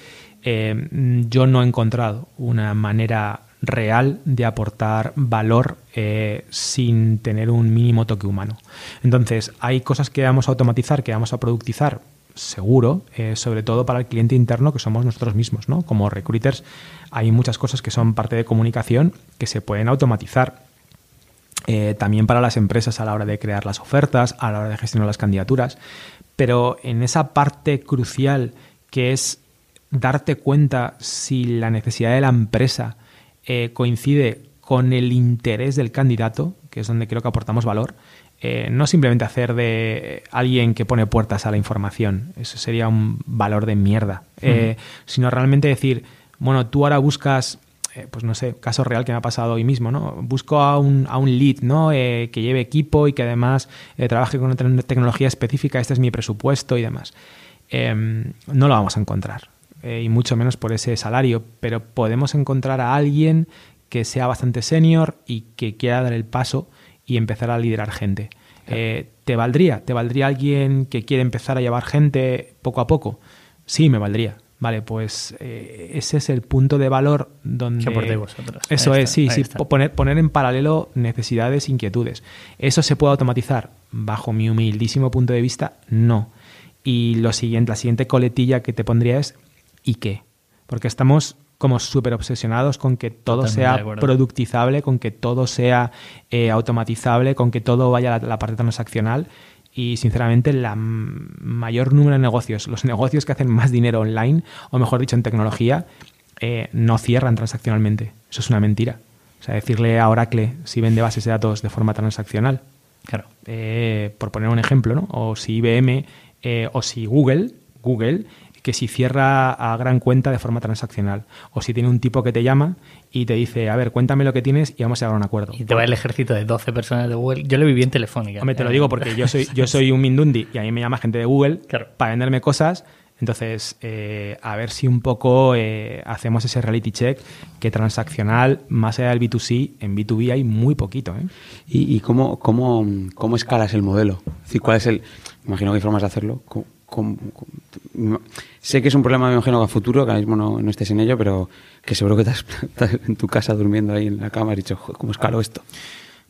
yo no he encontrado una manera real de aportar valor eh, sin tener un mínimo toque humano. Entonces, hay cosas que vamos a automatizar, que vamos a productizar, seguro, eh, sobre todo para el cliente interno que somos nosotros mismos, ¿no? Como recruiters hay muchas cosas que son parte de comunicación que se pueden automatizar. Eh, también para las empresas a la hora de crear las ofertas, a la hora de gestionar las candidaturas. Pero en esa parte crucial que es darte cuenta si la necesidad de la empresa eh, coincide con el interés del candidato, que es donde creo que aportamos valor, eh, no simplemente hacer de alguien que pone puertas a la información, eso sería un valor de mierda, eh, sino realmente decir, bueno, tú ahora buscas, pues no sé, caso real que me ha pasado hoy mismo, ¿no? Busco a un, a un lead, ¿no? que lleve equipo y que además trabaje con una tecnología específica, este es mi presupuesto y demás. Em, no lo vamos a encontrar. Eh, y mucho menos por ese salario, pero podemos encontrar a alguien que sea bastante senior y que quiera dar el paso y empezar a liderar gente. Eh, ¿Te valdría? ¿Te valdría alguien que quiere empezar a llevar gente poco a poco? Sí, me valdría. Vale, pues eh, ese es el punto de valor donde... Que vosotros. Eso es, sí, sí. Poner, poner en paralelo necesidades, inquietudes. ¿Eso se puede automatizar? Bajo mi humildísimo punto de vista, no. Y lo siguiente, la siguiente coletilla que te pondría es y qué. Porque estamos como súper obsesionados con que todo sea productizable, con que todo sea eh, automatizable, con que todo vaya a la, parte transaccional. Y sinceramente, la mayor número de negocios, los negocios que hacen más dinero online, o mejor dicho, en tecnología, eh, no cierran transaccionalmente. Eso es una mentira. O sea, decirle a Oracle si vende bases de datos de forma transaccional. Claro. Eh, por poner un ejemplo, ¿no? O si IBM o si Google, Google que si cierra a gran cuenta de forma transaccional o si tiene un tipo que te llama y te dice, a ver, cuéntame lo que tienes y vamos a llegar a un acuerdo. Y te va el ejército de 12 personas de Google. Yo lo viví en Telefónica. Hombre, te lo digo porque yo soy, yo soy un Mindundi y a mí me llama gente de Google para venderme cosas. Entonces, eh, a ver si un poco eh, hacemos ese reality check que transaccional, más allá del B2C, en B2B hay muy poquito. ¿eh? ¿Y, cómo, cómo, cómo escalas el modelo? Es decir, ¿cuál es el...? Imagino que hay formas de hacerlo sé que es un problema, me imagino, a futuro, que ahora mismo no, estés en ello, pero que seguro que estás, en tu casa durmiendo ahí en la cama y has dicho, ¿cómo escalo esto?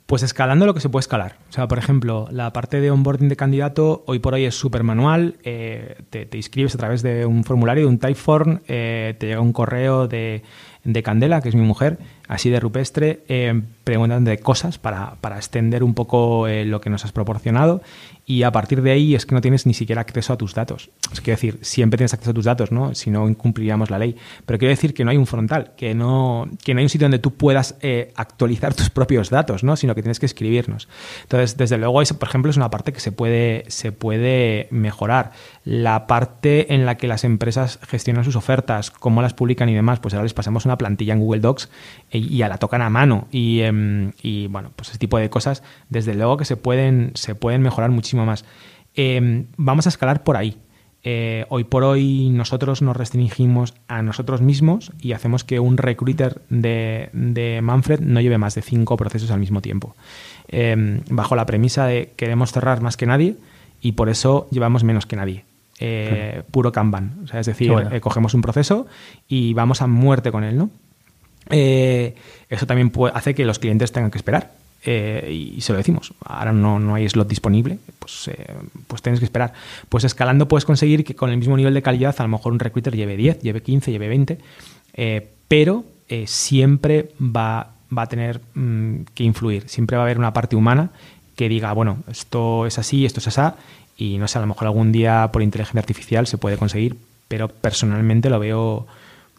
Pues escalando lo que se puede escalar. O sea, por ejemplo, la parte de onboarding de candidato hoy por hoy es súper manual. Eh, te, inscribes a través de un formulario, de un Typeform, eh, te llega un correo de, de, Candela, que es mi mujer, así de rupestre, eh, preguntando de cosas para, para extender un poco eh, lo que nos has proporcionado y a partir de ahí es que no tienes ni siquiera acceso a tus datos. Quiero decir, siempre tienes acceso a tus datos, ¿no? Si no incumpliríamos la ley. Pero quiero decir que no hay un frontal, que no, que no hay un sitio donde tú puedas eh, actualizar tus propios datos, ¿no? Sino que tienes que escribirnos. Entonces, desde luego, eso, por ejemplo, es una parte que se puede, se puede mejorar. La parte en la que las empresas gestionan sus ofertas, cómo las publican y demás, pues ahora les pasamos una plantilla en Google Docs a la tocan a mano. Y, em, y, bueno, pues ese tipo de cosas, desde luego que se pueden, se pueden mejorar muchísimo más. Em, vamos a escalar por ahí. Eh, hoy por hoy nosotros nos restringimos a nosotros mismos y hacemos que un recruiter de, Manfred no lleve más de cinco procesos al mismo tiempo. Em, bajo la premisa de queremos cerrar más que nadie y por eso llevamos menos que nadie. Eh, puro Kanban. es decir, eh, cogemos un proceso y vamos a muerte con él, ¿no? Eso también hace que los clientes tengan que esperar eh, y se lo decimos. Ahora no, no hay slot disponible, pues, eh, pues tienes que esperar. Pues escalando puedes conseguir que con el mismo nivel de calidad a lo mejor un recruiter lleve 10, lleve 15, lleve 20, eh, pero siempre va, va, a tener mm, que influir. Siempre va a haber una parte humana que diga, bueno, esto es así, esto es así, y no sé, a lo mejor algún día por inteligencia artificial se puede conseguir, pero personalmente lo veo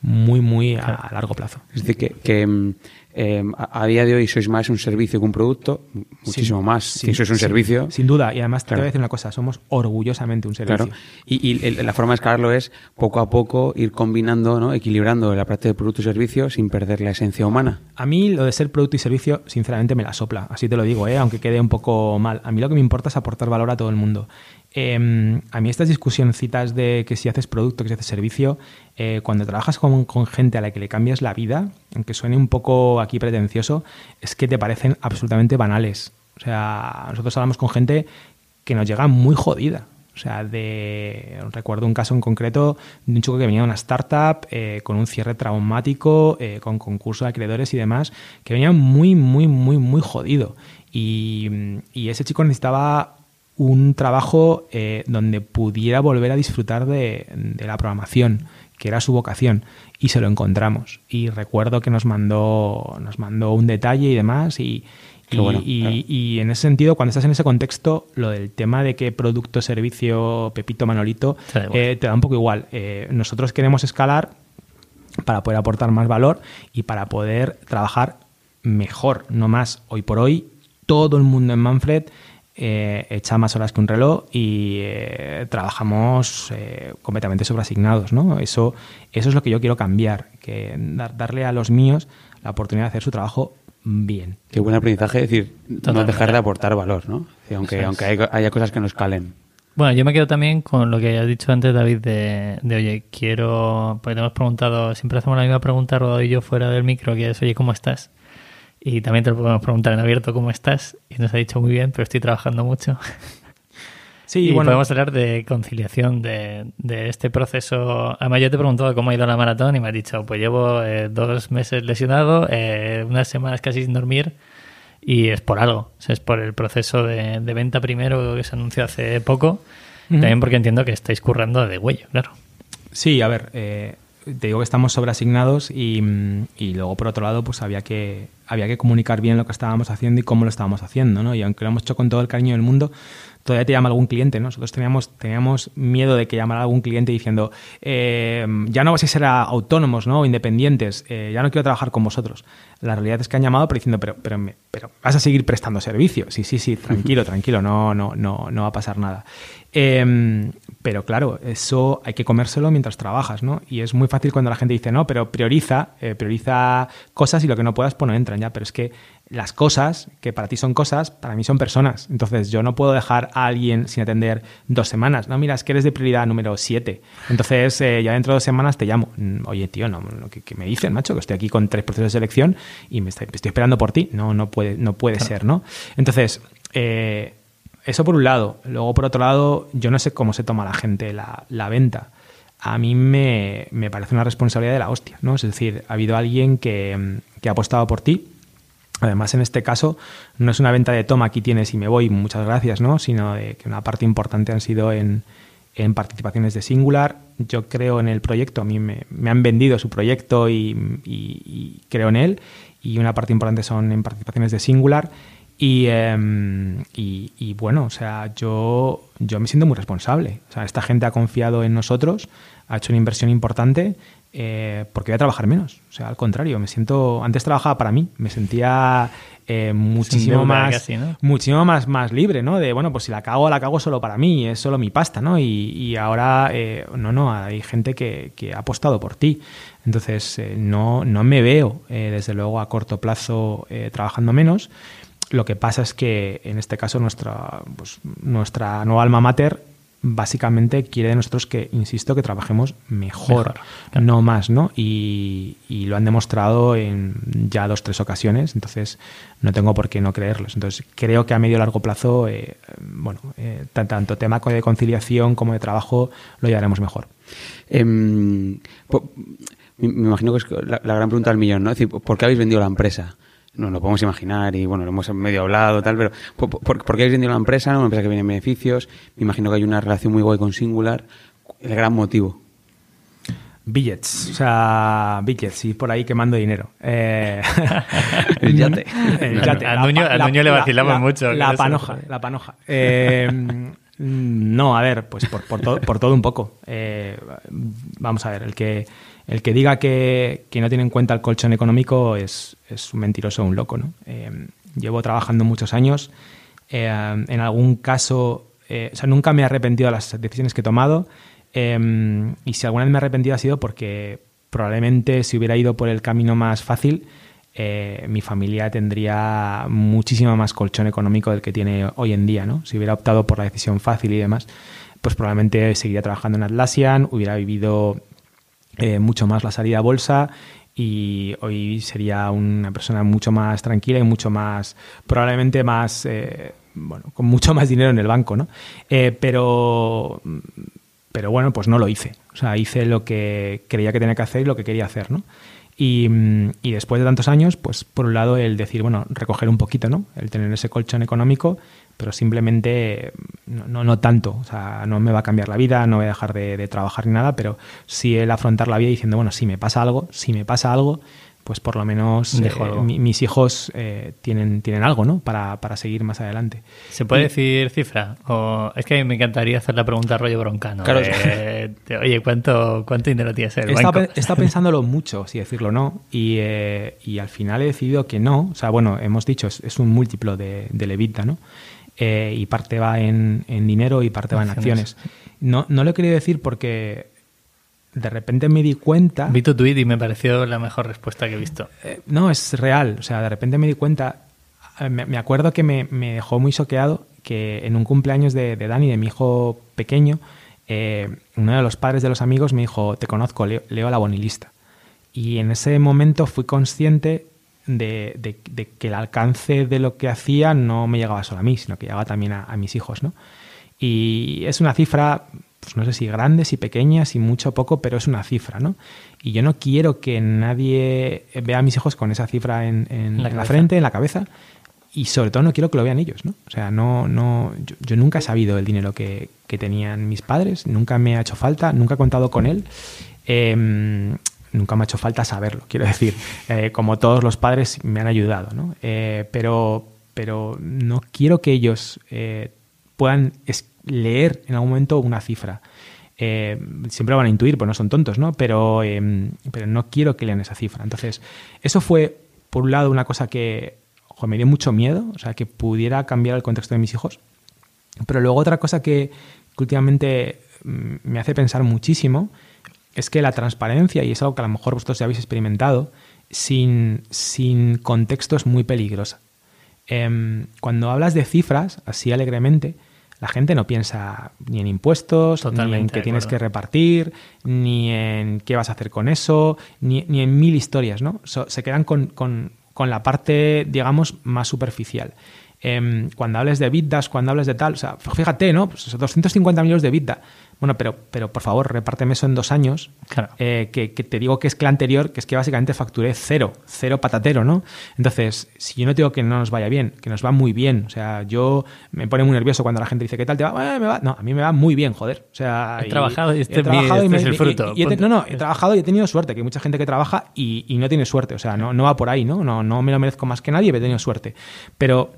muy, muy a, largo plazo. Es decir, que, mm, eh, a, día de hoy sois más un servicio que un producto, muchísimo más. si sois un servicio. Sin duda, y además te voy a decir una cosa, somos orgullosamente un servicio. Y, la forma de escalarlo es poco a poco ir combinando, ¿no? equilibrando la parte de producto y servicio sin perder la esencia humana. A mí lo de ser producto y servicio, sinceramente, me la sopla, así te lo digo, ¿eh? aunque quede un poco mal. A mí lo que me importa es aportar valor a todo el mundo. Em, a mí estas discusioncitas de que si haces producto, que si haces servicio, eh, cuando trabajas con, gente a la que le cambias la vida, aunque suene un poco aquí pretencioso, es que te parecen absolutamente banales. O sea, nosotros hablamos con gente que nos llega muy jodida. O sea, de recuerdo un caso en concreto de un chico que venía de una startup eh, con un cierre traumático, eh, con concurso de acreedores y demás, que venía muy, muy, muy, muy jodido. Y, ese chico necesitaba un trabajo eh, donde pudiera volver a disfrutar de, de la programación, que era su vocación y se lo encontramos. Y recuerdo que nos mandó, nos mandó un detalle y demás y, y, en ese sentido, cuando estás en ese contexto, lo del tema de qué producto, servicio, Pepito, Manolito, eh, te da un poco igual. Eh, nosotros queremos escalar para poder aportar más valor y para poder trabajar mejor, no más. Hoy por hoy, todo el mundo en Manfred eh, echa más horas que un reloj y trabajamos completamente sobreasignados, ¿no? Eso, eso es lo que yo quiero cambiar, que darle a los míos la oportunidad de hacer su trabajo bien. Qué buen aprendizaje, es decir, no dejar de aportar valor, ¿no? aunque, aunque haya cosas que no escalen. Bueno, yo me quedo también con lo que has dicho antes, David, de, oye, quiero, porque te hemos preguntado, siempre hacemos la misma pregunta, Rodado y yo, fuera del micro, que es, oye, ¿cómo estás? Y también te lo podemos preguntar en abierto, ¿cómo estás? Y nos ha dicho muy bien, pero estoy trabajando mucho. Sí, y bueno, podemos hablar de conciliación de, este proceso. Además, yo te he preguntado cómo ha ido la maratón y me has dicho, pues llevo eh, dos meses lesionado, eh, unas semanas casi sin dormir y es por algo. es por el proceso de, venta primero que se anunció hace poco. También porque entiendo que estáis currando de huello, claro. Sí, a ver, eh, te digo que estamos sobreasignados y, y luego por otro lado pues había que, había que comunicar bien lo que estábamos haciendo y cómo lo estábamos haciendo, ¿no? Y aunque lo hemos hecho con todo el cariño del mundo, todavía te llama algún cliente. Nosotros teníamos, teníamos miedo de que llamara algún cliente diciendo, eh, ya no vas a ser autónomos ¿no? o independientes, eh, ya no quiero trabajar con vosotros. La realidad es que han llamado pero diciendo, pero, pero, pero vas a seguir prestando servicio. Sí, sí, sí, tranquilo, tranquilo, no, no, no, no va a pasar nada. Em, pero claro, eso hay que comérselo mientras trabajas, ¿no? Y es muy fácil cuando la gente dice, no, pero prioriza, eh, prioriza cosas y lo que no puedas, pues no entran ya. Pero es que las cosas, que para ti son cosas, para mí son personas. Entonces yo no puedo dejar a alguien sin atender dos semanas. No, mira, es que eres de prioridad número siete. Entonces eh, ya dentro de dos semanas te llamo. Mm, oye, tío, no, ¿qué, me dicen, macho? Que estoy aquí con tres procesos de selección y me estoy, esperando por ti. No, no puede, no puede ser, ¿no? Entonces, eh, eso por un lado. Luego, por otro lado, yo no sé cómo se toma la gente la, la venta. A mí me, me, parece una responsabilidad de la hostia, ¿no? Es decir, ha habido alguien que, que ha apostado por ti Además, en este caso, no es una venta de toma, aquí tienes y me voy, muchas gracias, ¿no? Sino de que una parte importante han sido en, participaciones de Singular. Yo creo en el proyecto, a mí me, han vendido su proyecto y, creo en él. Y una parte importante son en participaciones de Singular. Em, y, bueno, o sea, yo, yo me siento muy responsable. O sea, esta gente ha confiado en nosotros, ha hecho una inversión importante eh, porque voy a trabajar menos. O sea, al contrario, me siento. Antes trabajaba para mí, me sentía eh, muchísimo más muchísimo más, más libre, ¿no? De bueno, pues si la cago, la cago solo para mí, es solo mi pasta, ¿no? Y, ahora, eh, no, no, hay gente que, ha apostado por ti. Entonces, no, no me veo, desde luego, a corto plazo trabajando menos. Lo que pasa es que en este caso nuestra, pues, nuestra nueva alma mater básicamente quiere de nosotros que, insisto, que trabajemos mejor, no más, ¿no? Y, lo han demostrado en ya dos, tres ocasiones, entonces no tengo por qué no creerlos. Entonces creo que a medio largo plazo, eh, bueno, eh, tanto tema de conciliación como de trabajo lo llevaremos mejor. Em, me imagino que es la, la, gran pregunta del millón, ¿no? Es decir, ¿por qué habéis vendido la empresa? No lo podemos imaginar y bueno, lo hemos medio hablado, tal, pero ¿por, qué habéis vendido la empresa? Una empresa que viene en beneficios, me imagino que hay una relación muy guay con Singular. El gran motivo. Billets, o sea, billets, y por ahí quemando dinero. Eh, el yate. El yate. A Nuño, le vacilamos mucho. La panoja, la panoja. Eh, no, a ver, pues por, por, todo, por todo un poco. Eh, vamos a ver, el que el que diga que, no tiene en cuenta el colchón económico es, un mentiroso un loco. ¿no? Eh, llevo trabajando muchos años. Eh, en algún caso, eh, o sea, nunca me he arrepentido de las decisiones que he tomado. y si alguna vez me he arrepentido ha sido porque probablemente si hubiera ido por el camino más fácil, mi familia tendría muchísimo más colchón económico del que tiene hoy en día. ¿no? Si hubiera optado por la decisión fácil y demás, pues probablemente seguiría trabajando en Atlassian, hubiera vivido eh, mucho más la salida a bolsa y hoy sería una persona mucho más tranquila y mucho más, probablemente más, eh, bueno, con mucho más dinero en el banco, ¿no? Eh, pero, pero bueno, pues no lo hice. O sea, hice lo que creía que tenía que hacer y lo que quería hacer, ¿no? Y, y, después de tantos años, pues por un lado el decir, bueno, recoger un poquito, ¿no? El tener ese colchón económico, pero simplemente no, no, tanto. O sea, no me va a cambiar la vida, no voy a dejar de, de, trabajar ni nada, pero sí el afrontar la vida diciendo, bueno, si me pasa algo, si me pasa algo, pues por lo menos eh, mi, mis hijos eh, tienen, tienen algo, ¿no? Para, para, seguir más adelante. ¿Se puede y, decir cifra? O es que a mí me encantaría hacer la pregunta rollo broncano. Claro. De, de, oye, ¿cuánto, ¿cuánto dinero tienes el está, banco? Está pensándolo mucho, si decirlo no, y, eh, y, al final he decidido que no. O sea, bueno, hemos dicho, es, es un múltiplo de, de Levita, ¿no? Eh, y parte va en, en, dinero y parte va en acciones. No, no lo he querido decir porque de repente me di cuenta. Vi tu tweet y me pareció la mejor respuesta que he visto. Eh, no, es real. O sea, de repente me di cuenta. Eh, me, me acuerdo que me, me, dejó muy choqueado que en un cumpleaños de, de Dani, de mi hijo pequeño, eh, uno de los padres de los amigos me dijo: Te conozco, leo, leo la bonilista. Y en ese momento fui consciente de, de, de, que el alcance de lo que hacía no me llegaba solo a mí, sino que llegaba también a, a mis hijos, ¿no? Y es una cifra pues no sé si grandes y pequeñas y mucho o poco, pero es una cifra, ¿no? Y yo no quiero que nadie vea a mis hijos con esa cifra en, en, la, en la, frente, en la cabeza, y sobre todo no quiero que lo vean ellos, ¿no? O sea, no, no, yo, yo nunca he sabido el dinero que, que, tenían mis padres, nunca me ha hecho falta, nunca he contado con él. Eh, nunca me ha hecho falta saberlo, quiero decir, eh, como todos los padres me han ayudado, ¿no? Eh, pero, pero no quiero que ellos eh, puedan leer en algún momento una cifra. Siempre van a intuir, pues no son tontos, ¿no? Pero, eh, pero no quiero que lean esa cifra. Entonces, eso fue, por un lado, una cosa que me dio mucho miedo, o sea, que pudiera cambiar el contexto de mis hijos. Pero luego otra cosa que, que últimamente mm, me hace pensar muchísimo es que la transparencia, y es algo que a lo mejor vosotros ya habéis experimentado, sin, sin contexto es muy peligrosa. Eh, cuando hablas de cifras, así alegremente, la gente no piensa ni en impuestos, Totalmente ni en qué tienes que repartir, ni en qué vas a hacer con eso, ni, ni en mil historias, ¿no? So, se quedan con, con, con, la parte, digamos, más superficial. Eh, cuando hables de bitdas, cuando hables de tal, o sea, fíjate, ¿no? Pues 250 millones de bitda. Bueno, pero, pero por favor, repárteme eso en dos años. Claro. Eh, que, que, te digo que es que el anterior, que es que básicamente facturé cero, cero patatero, ¿no? Entonces, si yo no digo que no nos vaya bien, que nos va muy bien, o sea, yo me pone muy nervioso cuando la gente dice, ¿qué tal te va? Eh, me va? No, a mí me va muy bien, joder. O sea, he y, trabajado y este, he trabajado y, me, este es el fruto. Y, y he, no, no, he trabajado y he tenido suerte, que hay mucha gente que trabaja y, y no tiene suerte, o sea, no, no va por ahí, ¿no? ¿no? No me lo merezco más que nadie, pero he tenido suerte. Pero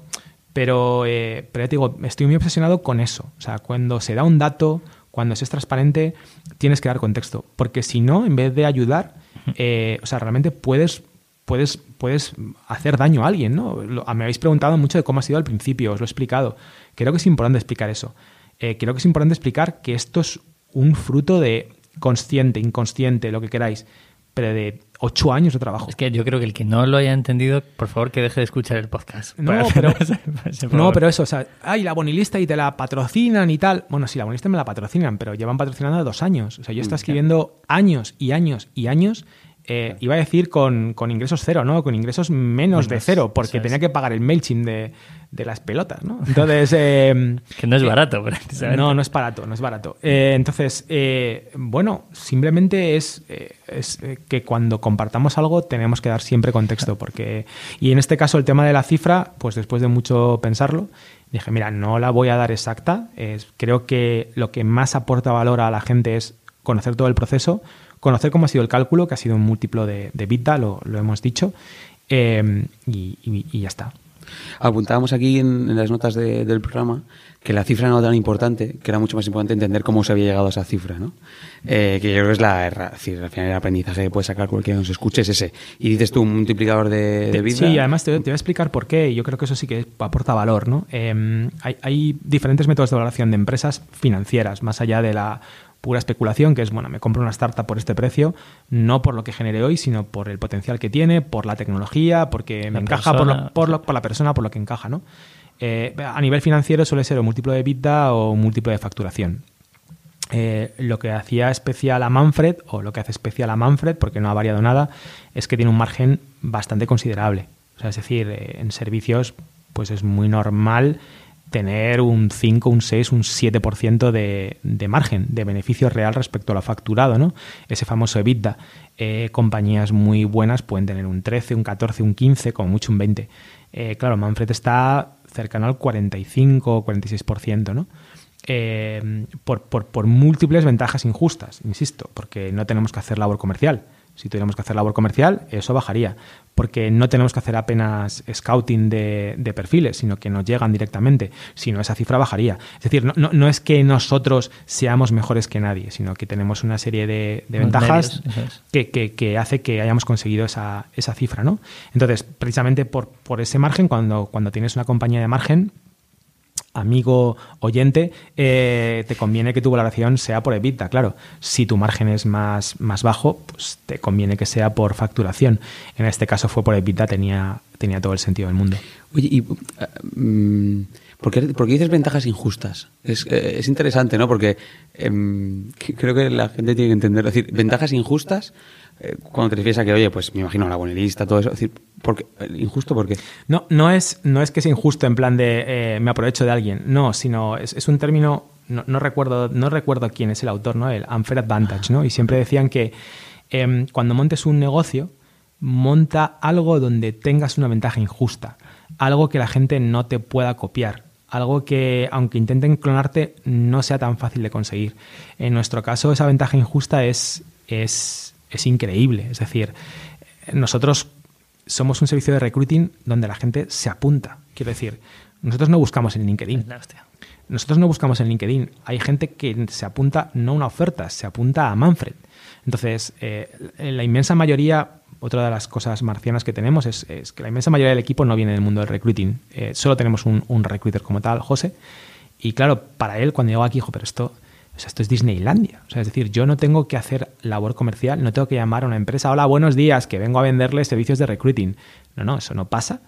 pero, eh, pero ya te digo, estoy muy obsesionado con eso. O sea, cuando se da un dato, cuando se es transparente, tienes que dar contexto. Porque si no, en vez de ayudar, eh, o sea, realmente puedes, puedes, puedes hacer daño a alguien, ¿no? Lo, me habéis preguntado mucho de cómo ha sido al principio, os lo he explicado. Creo que es importante explicar eso. Eh, creo que es importante explicar que esto es un fruto de consciente, inconsciente, lo que queráis, pero de ocho años de trabajo. Es que yo creo que el que no lo haya entendido, por favor, que deje de escuchar el podcast. No, pero, no pero eso, o sea, ay, la bonilista y te la patrocinan y tal. Bueno, sí, la bonilista me la patrocinan, pero llevan patrocinando dos años. O sea, yo estoy escribiendo años y años y años eh, iba a decir con, con, ingresos cero, ¿no? Con ingresos menos, menos de cero, porque tenía que pagar el MailChimp de, de las pelotas, ¿no? Entonces... Eh, que no es barato, precisamente. No, no es barato, no es barato. Eh, entonces, eh, bueno, simplemente es, es, que cuando compartamos algo tenemos que dar siempre contexto, porque... Y en este caso el tema de la cifra, pues después de mucho pensarlo, dije, mira, no la voy a dar exacta, creo que lo que más aporta valor a la gente es conocer todo el proceso, conocer cómo ha sido el cálculo, que ha sido un múltiplo de, de lo, lo, hemos dicho, eh, y, y, y, ya está. Apuntábamos aquí en, en las notas de, del programa que la cifra no era tan importante, que era mucho más importante entender cómo se había llegado a esa cifra, ¿no? Eh, que yo creo que es la, es decir, al final el aprendizaje que puede sacar cualquiera que nos escuche es ese. Y dices tú, un multiplicador de, de vida. Sí, además te, te, voy a explicar por qué, yo creo que eso sí que aporta valor, ¿no? Eh, hay, hay diferentes métodos de valoración de empresas financieras, más allá de la pura especulación, que es, bueno, me compro una startup por este precio, no por lo que genere hoy, sino por el potencial que tiene, por la tecnología, porque la me encaja por, lo, por, lo, por, la persona, por lo que encaja, ¿no? Eh, a nivel financiero suele ser un múltiplo de EBITDA o un múltiplo de facturación. Eh, lo que hacía especial a Manfred, o lo que hace especial a Manfred, porque no ha variado nada, es que tiene un margen bastante considerable. O sea, es decir, eh, en servicios, pues es muy normal tener un 5, un 6, un 7% de, de margen, de beneficio real respecto a lo facturado, ¿no? Ese famoso EBITDA. Eh, compañías muy buenas pueden tener un 13, un 14, un 15, como mucho un 20. Eh, claro, Manfred está cercano al 45 o 46%, ¿no? Eh, por, por, por múltiples ventajas injustas, insisto, porque no tenemos que hacer labor comercial. Si tuviéramos que hacer labor comercial, eso bajaría, porque no tenemos que hacer apenas scouting de, de perfiles, sino que nos llegan directamente. Si no, esa cifra bajaría. Es decir, no, no, no es que nosotros seamos mejores que nadie, sino que tenemos una serie de, ventajas medios, que, que- que hace que hayamos conseguido esa, esa cifra, ¿no? Entonces, precisamente por, por ese margen, cuando, cuando tienes una compañía de margen, amigo oyente, eh, te conviene que tu valoración sea por EBITDA, claro. Si tu margen es más, más bajo, pues te conviene que sea por facturación. En este caso fue por EBITDA, tenía, tenía todo el sentido del mundo. Oye, y, mm, ¿por, qué, dices ventajas injustas? Es, eh, es interesante, ¿no? Porque em, creo que la gente tiene que entender. Es decir, ventajas injustas, eh, cuando te refieres a que, oye, pues me imagino la bonelista, todo eso. Es decir, ¿por qué? Eh, ¿injusto por qué? No, no es, no es que sea injusto en plan de eh, me aprovecho de alguien, no, sino es, es un término, no, no recuerdo, no recuerdo quién es el autor, ¿no? El unfair advantage, ¿no? Y siempre decían que em, cuando montes un negocio, monta algo donde tengas una ventaja injusta, algo que la gente no te pueda copiar, algo que aunque intenten clonarte no sea tan fácil de conseguir. En nuestro caso esa ventaja injusta es, es, es increíble, es decir, nosotros somos un servicio de recruiting donde la gente se apunta. Quiero decir, nosotros no buscamos en LinkedIn. Nosotros no buscamos en LinkedIn. Hay gente que se apunta no a una oferta, se apunta a Manfred. Entonces, eh, en la inmensa mayoría, otra de las cosas marcianas que tenemos es, es que la inmensa mayoría del equipo no viene del mundo del recruiting. Eh, solo tenemos un, un recruiter como tal, José. Y claro, para él, cuando llegó aquí, dijo, pero esto, o sea, esto es Disneylandia. O sea, es decir, yo no tengo que hacer labor comercial, no tengo que llamar a una empresa, hola, buenos días, que vengo a venderle servicios de recruiting. No, no, eso no pasa.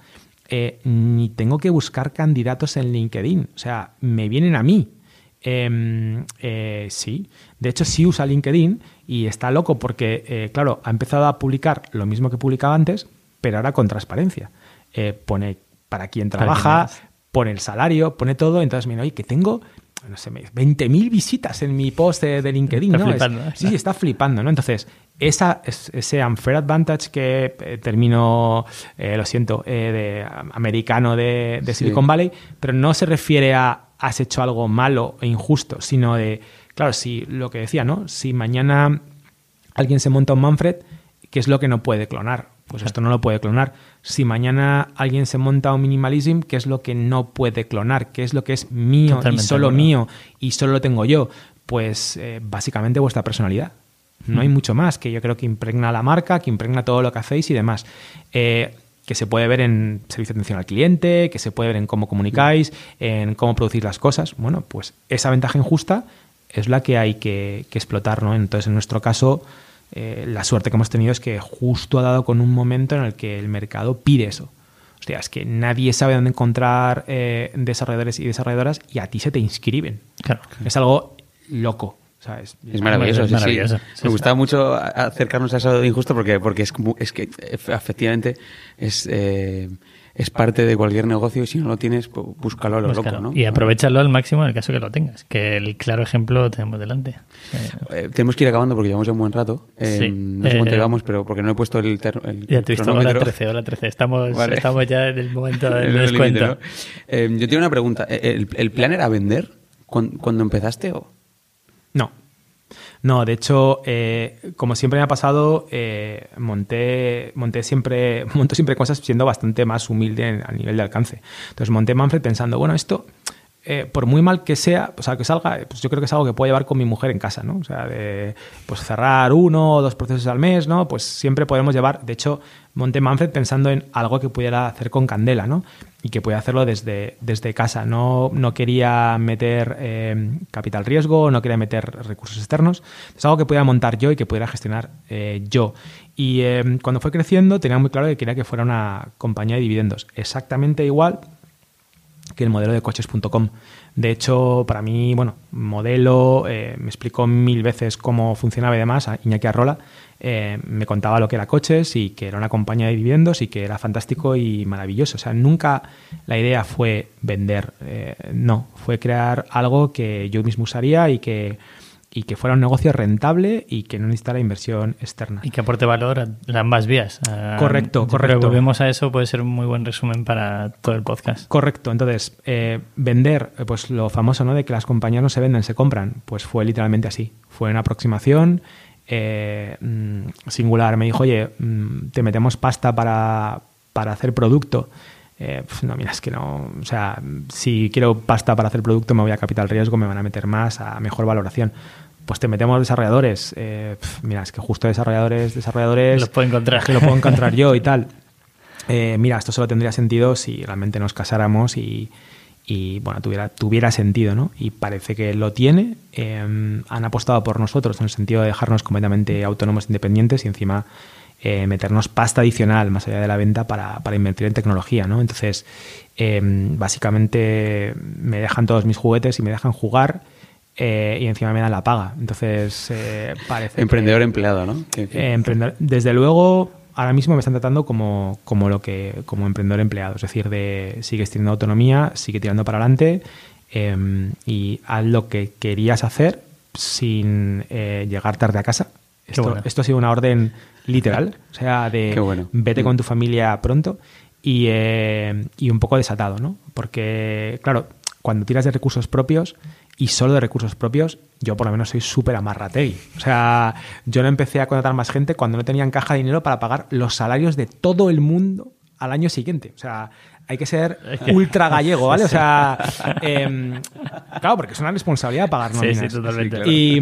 Eh, ni tengo que buscar candidatos en LinkedIn. O sea, me vienen a mí. Eh, eh, sí, de hecho sí usa LinkedIn y está loco porque, eh, claro, ha empezado a publicar lo mismo que publicaba antes, pero ahora con transparencia. Pone para quién trabaja, pone el salario, pone todo, entonces mira, oye, que tengo, no sé, me- 20.000 visitas en mi post de, de LinkedIn, Está flipando, ¿eh? sí, sí, está flipando, ¿no? Entonces, esa, es- ese unfair advantage que eh, termino, eh, lo siento, eh, de am- americano de, de Sí. Silicon Valley, pero no se refiere a has hecho algo malo e injusto, sino de, claro, si lo que decía, ¿no? Si mañana alguien se monta un Manfred, ¿qué es lo que no puede clonar? Pues esto no lo puede clonar. Si mañana alguien se monta un minimalism, ¿qué es lo que no puede clonar? ¿Qué es lo que es mío Totalmente y solo mío y solo lo tengo yo? Pues eh, básicamente vuestra personalidad. No hay mucho más que yo creo que impregna la marca, que impregna todo lo que hacéis y demás. Eh, que se puede ver en servicio de atención al cliente, que se puede ver en cómo comunicáis, en cómo producir las cosas. Bueno, pues esa ventaja injusta es la que hay que, que explotar, ¿no? Entonces, en nuestro caso, eh, la suerte que hemos tenido es que justo ha dado con un momento en el que el mercado pide eso. Hostia, es que nadie sabe dónde encontrar eh, desarrolladores y desarrolladoras y a ti se te inscriben. Claro. Es algo loco. Es maravilloso, Es sí, sí. maravilloso, sí, Me gustaba mucho acercarnos a eso de injusto porque, porque es, como- es que ef- efectivamente es, eh, es parte de cualquier negocio y si no lo tienes, pues búscalo a lo Búscalo. loco, ¿no? Y aprovechalo al máximo en el caso que lo tengas, que el claro ejemplo lo tenemos delante. Eh, tenemos que ir acabando porque llevamos ya un buen rato. Eh, Sí. No sé cuánto Eh, llevamos, pero porque no he puesto el, ter- el ya hora cronómetro. 13, hora 13. Estamos, Vale. estamos ya en el momento del Es el descuento. ¿no? Eh, yo tengo una pregunta. Eh, ¿El, el plan era vender cuan- cuando empezaste o...? No. No, de hecho, eh, como siempre me ha pasado, eh, monté, monté siempre, monto siempre cosas siendo bastante más humilde en- a nivel de alcance. Entonces monté Manfred pensando, bueno, esto, eh, por muy mal que sea, o sea, que salga, pues yo creo que es algo que puedo llevar con mi mujer en casa, ¿no? O sea, de pues cerrar uno o dos procesos al mes, ¿no? Pues siempre podemos llevar, de hecho, monté Manfred pensando en algo que pudiera hacer con Candela, ¿no? Y que pudiera hacerlo desde, desde casa. No, no quería meter eh, capital riesgo, no quería meter recursos externos. Es algo que pudiera montar yo y que pudiera gestionar eh, yo. Y eh, cuando fue creciendo tenía muy claro que quería que fuera una compañía de dividendos. Exactamente igual que el modelo de coches.com. De hecho, para mí, bueno, modelo, eh, me explicó mil veces cómo funcionaba y demás, Iñaki Arrola, eh, me contaba lo que era coches y que era una compañía de dividendos y que era fantástico y maravilloso. O sea, nunca la idea fue vender, eh, no, fue crear algo que yo mismo usaría y que y que fuera un negocio rentable y que no necesitara inversión externa. Y que aporte valor a ambas vías. Correcto, correcto. Pero volvemos a eso, puede ser un muy buen resumen para todo el podcast. Correcto. Entonces, eh, vender, eh, pues lo famoso, ¿no? De que las compañías no se venden, se compran. Pues fue literalmente así. Fue una aproximación eh, mm, singular. Me dijo, oye, mm, te metemos pasta para, para hacer producto. Eh, pues no, mira, es que no. O sea, si quiero pasta para hacer producto, me voy a capital riesgo, me van a meter más, a mejor valoración. Pues te metemos desarrolladores. Eh, mira, es que justo desarrolladores, desarrolladores. Los puedo encontrar. Que lo puedo encontrar yo y tal. Eh, mira, esto solo tendría sentido si realmente nos casáramos y, bueno, tuviera, tuviera sentido, ¿no? Y parece que lo tiene. han apostado por nosotros en el sentido de dejarnos completamente autónomos, independientes y encima eh, meternos pasta adicional más allá de la venta para, invertir en tecnología, ¿no? Entonces, em, básicamente me dejan todos mis juguetes y me dejan jugar eh, y encima me dan la paga. Entonces, eh, parece... Emprendedor empleado, ¿no? desde luego, ahora mismo me están tratando como, como, lo que, como emprendedor empleado, es decir, de sigues teniendo autonomía, sigue tirando para adelante em, y haz lo que querías hacer sin llegar tarde a casa. Esto, esto, ha sido una orden literal, o sea, de vete con tu familia pronto y, eh, y un poco desatado, ¿no? Porque, claro, cuando tiras de recursos propios y solo de recursos propios, yo por lo menos soy súper amarratei. O sea, yo no empecé a contratar más gente cuando no tenían caja de dinero para pagar los salarios de todo el mundo al año siguiente. O sea, hay que ser ultra gallego, ¿vale? O sea, em, claro, porque es una responsabilidad pagar nóminas. Sí, sí, totalmente. y,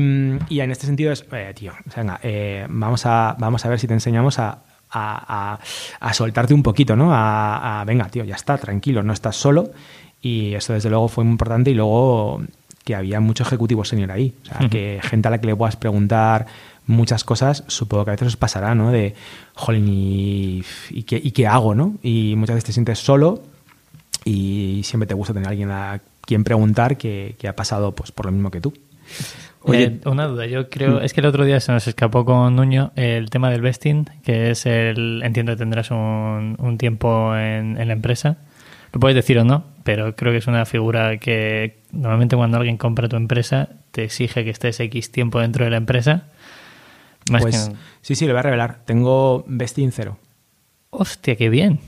y, en este sentido es, eh, tío, venga, eh, vamos, a, vamos a ver si te enseñamos a, a, a soltarte un poquito, ¿no? A, venga, tío, ya está, tranquilo, no estás solo. Y eso desde luego fue muy importante y luego que había mucho ejecutivo senior ahí. O sea, que gente a la que le puedas preguntar muchas cosas, supongo que a veces os pasará, ¿no? De, jolín, ¿y, qué, ¿y qué hago, no? Y muchas veces te sientes solo y siempre te gusta tener a alguien a quien preguntar que, ha pasado pues por lo mismo que tú. Oye, eh, una duda, yo creo, mm. es que el otro día se nos escapó con Nuño el tema del vesting, que es el, entiendo que tendrás un, un tiempo en, en, la empresa, lo puedes decir o no, pero creo que es una figura que normalmente cuando alguien compra tu empresa te exige que estés X tiempo dentro de la empresa pues, Sí, sí, lo voy a revelar. Tengo vesting cero. Hostia, qué bien.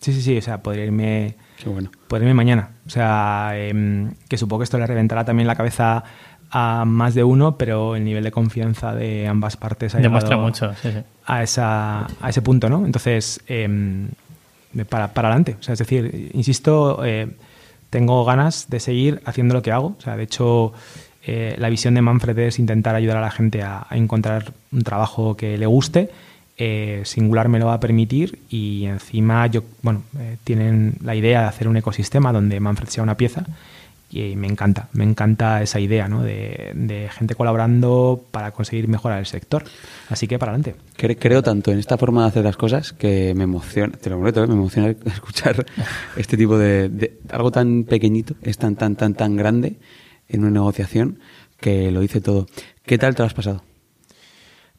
Sí, sí, sí. O sea, podría irme, qué bueno. podría irme mañana. O sea, em, que supongo que esto le reventará también la cabeza a más de uno, pero el nivel de confianza de ambas partes ha demuestra mucho A, esa, a ese punto, ¿no? Entonces, em, para, para adelante. O sea, es decir, insisto, eh, tengo ganas de seguir haciendo lo que hago. O sea, de hecho, eh, la visión de Manfred es intentar ayudar a la gente a, encontrar un trabajo que le guste. Eh, Singular me lo va a permitir y encima yo, bueno, eh, tienen la idea de hacer un ecosistema donde Manfred sea una pieza y me encanta, me encanta esa idea ¿no? de, gente colaborando para conseguir mejorar el sector. Así que para adelante. Creo tanto en esta forma de hacer las cosas que me emociona, te lo prometo, me emociona escuchar este tipo de, de, algo tan pequeñito, es tan, tan, tan, tan grande en una negociación que lo dice todo. ¿Qué tal te lo has pasado?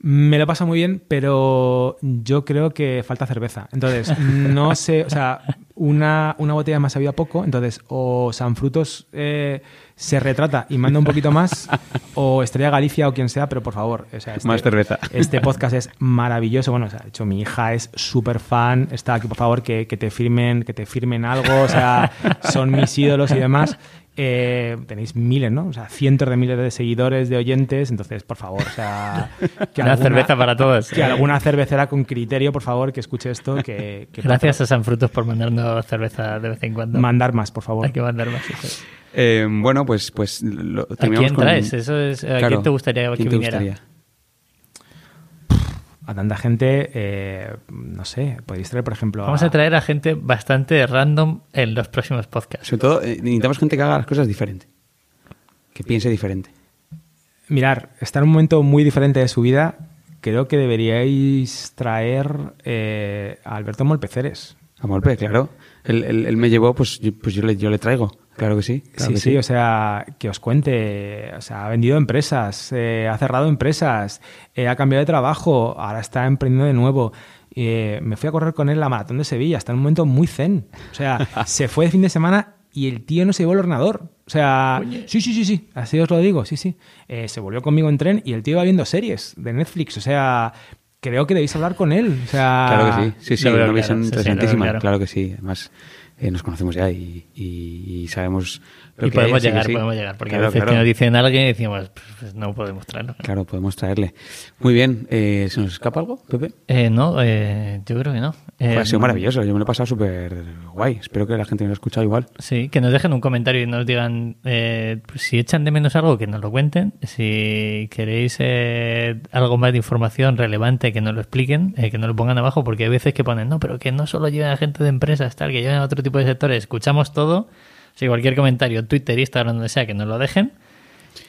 Me lo pasa muy bien, pero yo creo que falta cerveza. Entonces, no sé, o sea, una, una botella más había poco, entonces o San Frutos eh, se retrata y manda un poquito más, o Estrella Galicia o quien sea, pero por favor. O sea, este, más cerveza. Este podcast es maravilloso. Bueno, o sea, de hecho, mi hija es súper fan, está aquí, por favor, que, que te firmen, que te firmen algo, o sea, son mis ídolos y demás. Eh, tenéis miles, ¿no? O sea, cientos de miles de seguidores, de oyentes, entonces, por favor, o sea... Que Una cerveza para todos. Que alguna cervecera con criterio, por favor, que escuche esto. Que, Gracias a San Frutos por mandarnos cerveza de vez en cuando. Mandar más, por favor. Hay que mandar más. Eh, bueno, pues, pues lo, ¿A quién traes? Eso es, ¿A quién te gustaría que viniera? A tanta gente, eh, no sé, podéis traer, por ejemplo... Vamos a... traer a gente bastante random en los próximos podcasts. Sobre todo, eh, necesitamos gente que haga las cosas diferente, que piense diferente. Mirar, está en un momento muy diferente de su vida. Creo que deberíais traer eh, a Alberto Molpeceres. A golpe, claro. Él, él- él me llevó, pues, yo- pues yo, le, yo le traigo. Claro que sí. claro Sí, que sí, o sea, que os cuente, o sea, ha vendido empresas, eh, ha cerrado empresas, eh, ha cambiado de trabajo, ahora está emprendiendo de nuevo. Eh, me fui a correr con él la maratón de Sevilla, está en un momento muy zen. O sea, se fue de fin de semana y el tío no se llevó el ordenador. O sea, sí, sí, sí, sí, así os lo digo, sí, sí. Eh, se volvió conmigo en tren y el tío iba viendo series de Netflix, o sea, creo que debéis hablar con él. O sea, Claro que sí. Sí, sí, una claro, visión sí, sí, interesantísima. claro. Claro que sí. Además, eh, nos conocemos ya y, y- y sabemos lo Y que podemos es, llegar, sí. podemos llegar. Porque Claro, a veces claro. que nos dicen alguien y decimos, pues no podemos traerlo. Claro, podemos traerle. Muy bien. Eh, ¿Se nos escapa algo, Pepe? Eh, no, eh, yo creo que no. Eh, ha sido maravilloso. Yo me lo he pasado súper guay. Espero que la gente me lo ha escuchado igual. Sí, que nos dejen un comentario y nos digan eh, pues, si echan de menos algo, que nos lo cuenten. Si queréis eh, algo más de información relevante, que nos lo expliquen, eh, que nos lo pongan abajo, porque hay veces que ponen, no, pero que no solo lleven a gente de empresas, tal, que lleven a otro tipo de sectores. Escuchamos todo. Si cualquier comentario, Twitter, Instagram, donde sea, que nos lo dejen.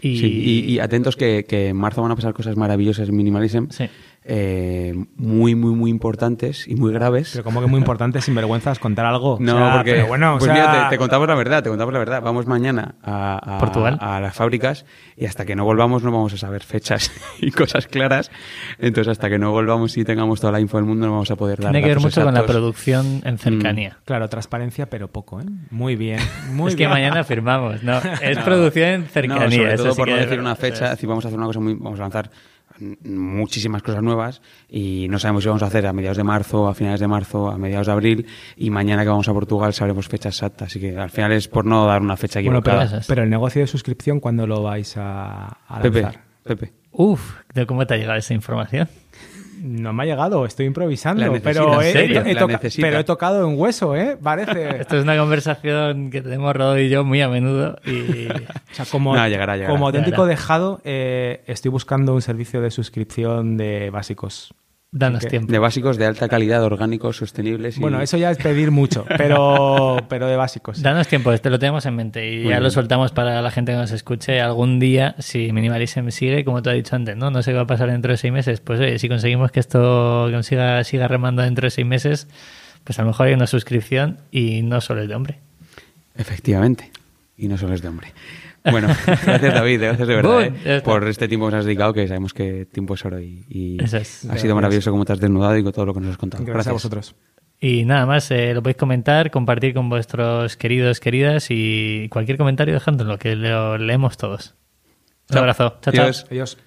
Y, Sí, y, y atentos que, que en marzo van a pasar cosas maravillosas en Minimalism. Sí. Eh, muy, muy, muy importantes y muy graves. Pero como que muy importante, sin vergüenzas, contar algo. No, O sea, porque pero bueno, o pues sea, mira, te, te contamos la verdad, te contamos la verdad. Vamos mañana a, a- Portugal. a las fábricas y hasta que no volvamos no vamos a saber fechas y cosas claras. Entonces hasta que no volvamos y tengamos toda la info del mundo no vamos a poder dar tiene que ver mucho con la exactos. producción en cercanía. Claro, transparencia, pero poco, ¿eh? Muy bien, muy es que bien. mañana firmamos, ¿no? Es producción en cercanía. No, sobre eso todo sí por no que- decir una fecha, es decir, vamos a hacer una cosa muy, vamos a lanzar mm, muchísimas cosas nuevas y no sabemos si vamos a hacer a mediados de marzo, a finales de marzo, a mediados de abril y mañana que vamos a Portugal sabremos fecha exacta, así que al final es por no dar una fecha Bueno, pero, equivocada. Pero el negocio de suscripción, ¿cuándo lo vais a, a Pepe, lanzar? Pepe. Uf, ¿de ¿cómo te ha llegado esa información? No me ha llegado, estoy improvisando, pero, ¿en he, serio? he La toca- necesita. pero he tocado en hueso, ¿eh? Parece. Esto es una conversación que tenemos Rodo y yo muy a menudo y O sea, como, No, llegará, llegará. como auténtico Llegará. dejado, eh, estoy buscando un servicio de suscripción de básicos. Danos que- tiempo. De básicos de alta calidad, orgánicos, sostenibles. Y... Bueno, eso ya es pedir mucho, pero, pero de básicos. Danos tiempo, este lo tenemos en mente y Muy ya bien. lo soltamos para la gente que nos escuche algún día. Si Minimalism sigue, como tú has dicho antes, ¿no? No sé qué va a pasar dentro de seis meses. Pues oye, si conseguimos que esto consiga, siga remando dentro de seis meses, pues a lo mejor hay una suscripción y no solo el de hombre. Efectivamente. Y no solo es de hombre. Bueno, gracias David, gracias de verdad ¿eh? por este tiempo que nos has dedicado, que sabemos que tiempo es oro y, y Eso es. ha Gracias. sido maravilloso como te has desnudado y con todo lo que nos has contado. Gracias, a vosotros. Y nada más, eh, lo podéis comentar, compartir con vuestros queridos, queridas y cualquier comentario dejándolo, que lo leemos todos. Un Chao. abrazo. Chao, chao. Adiós. Adiós.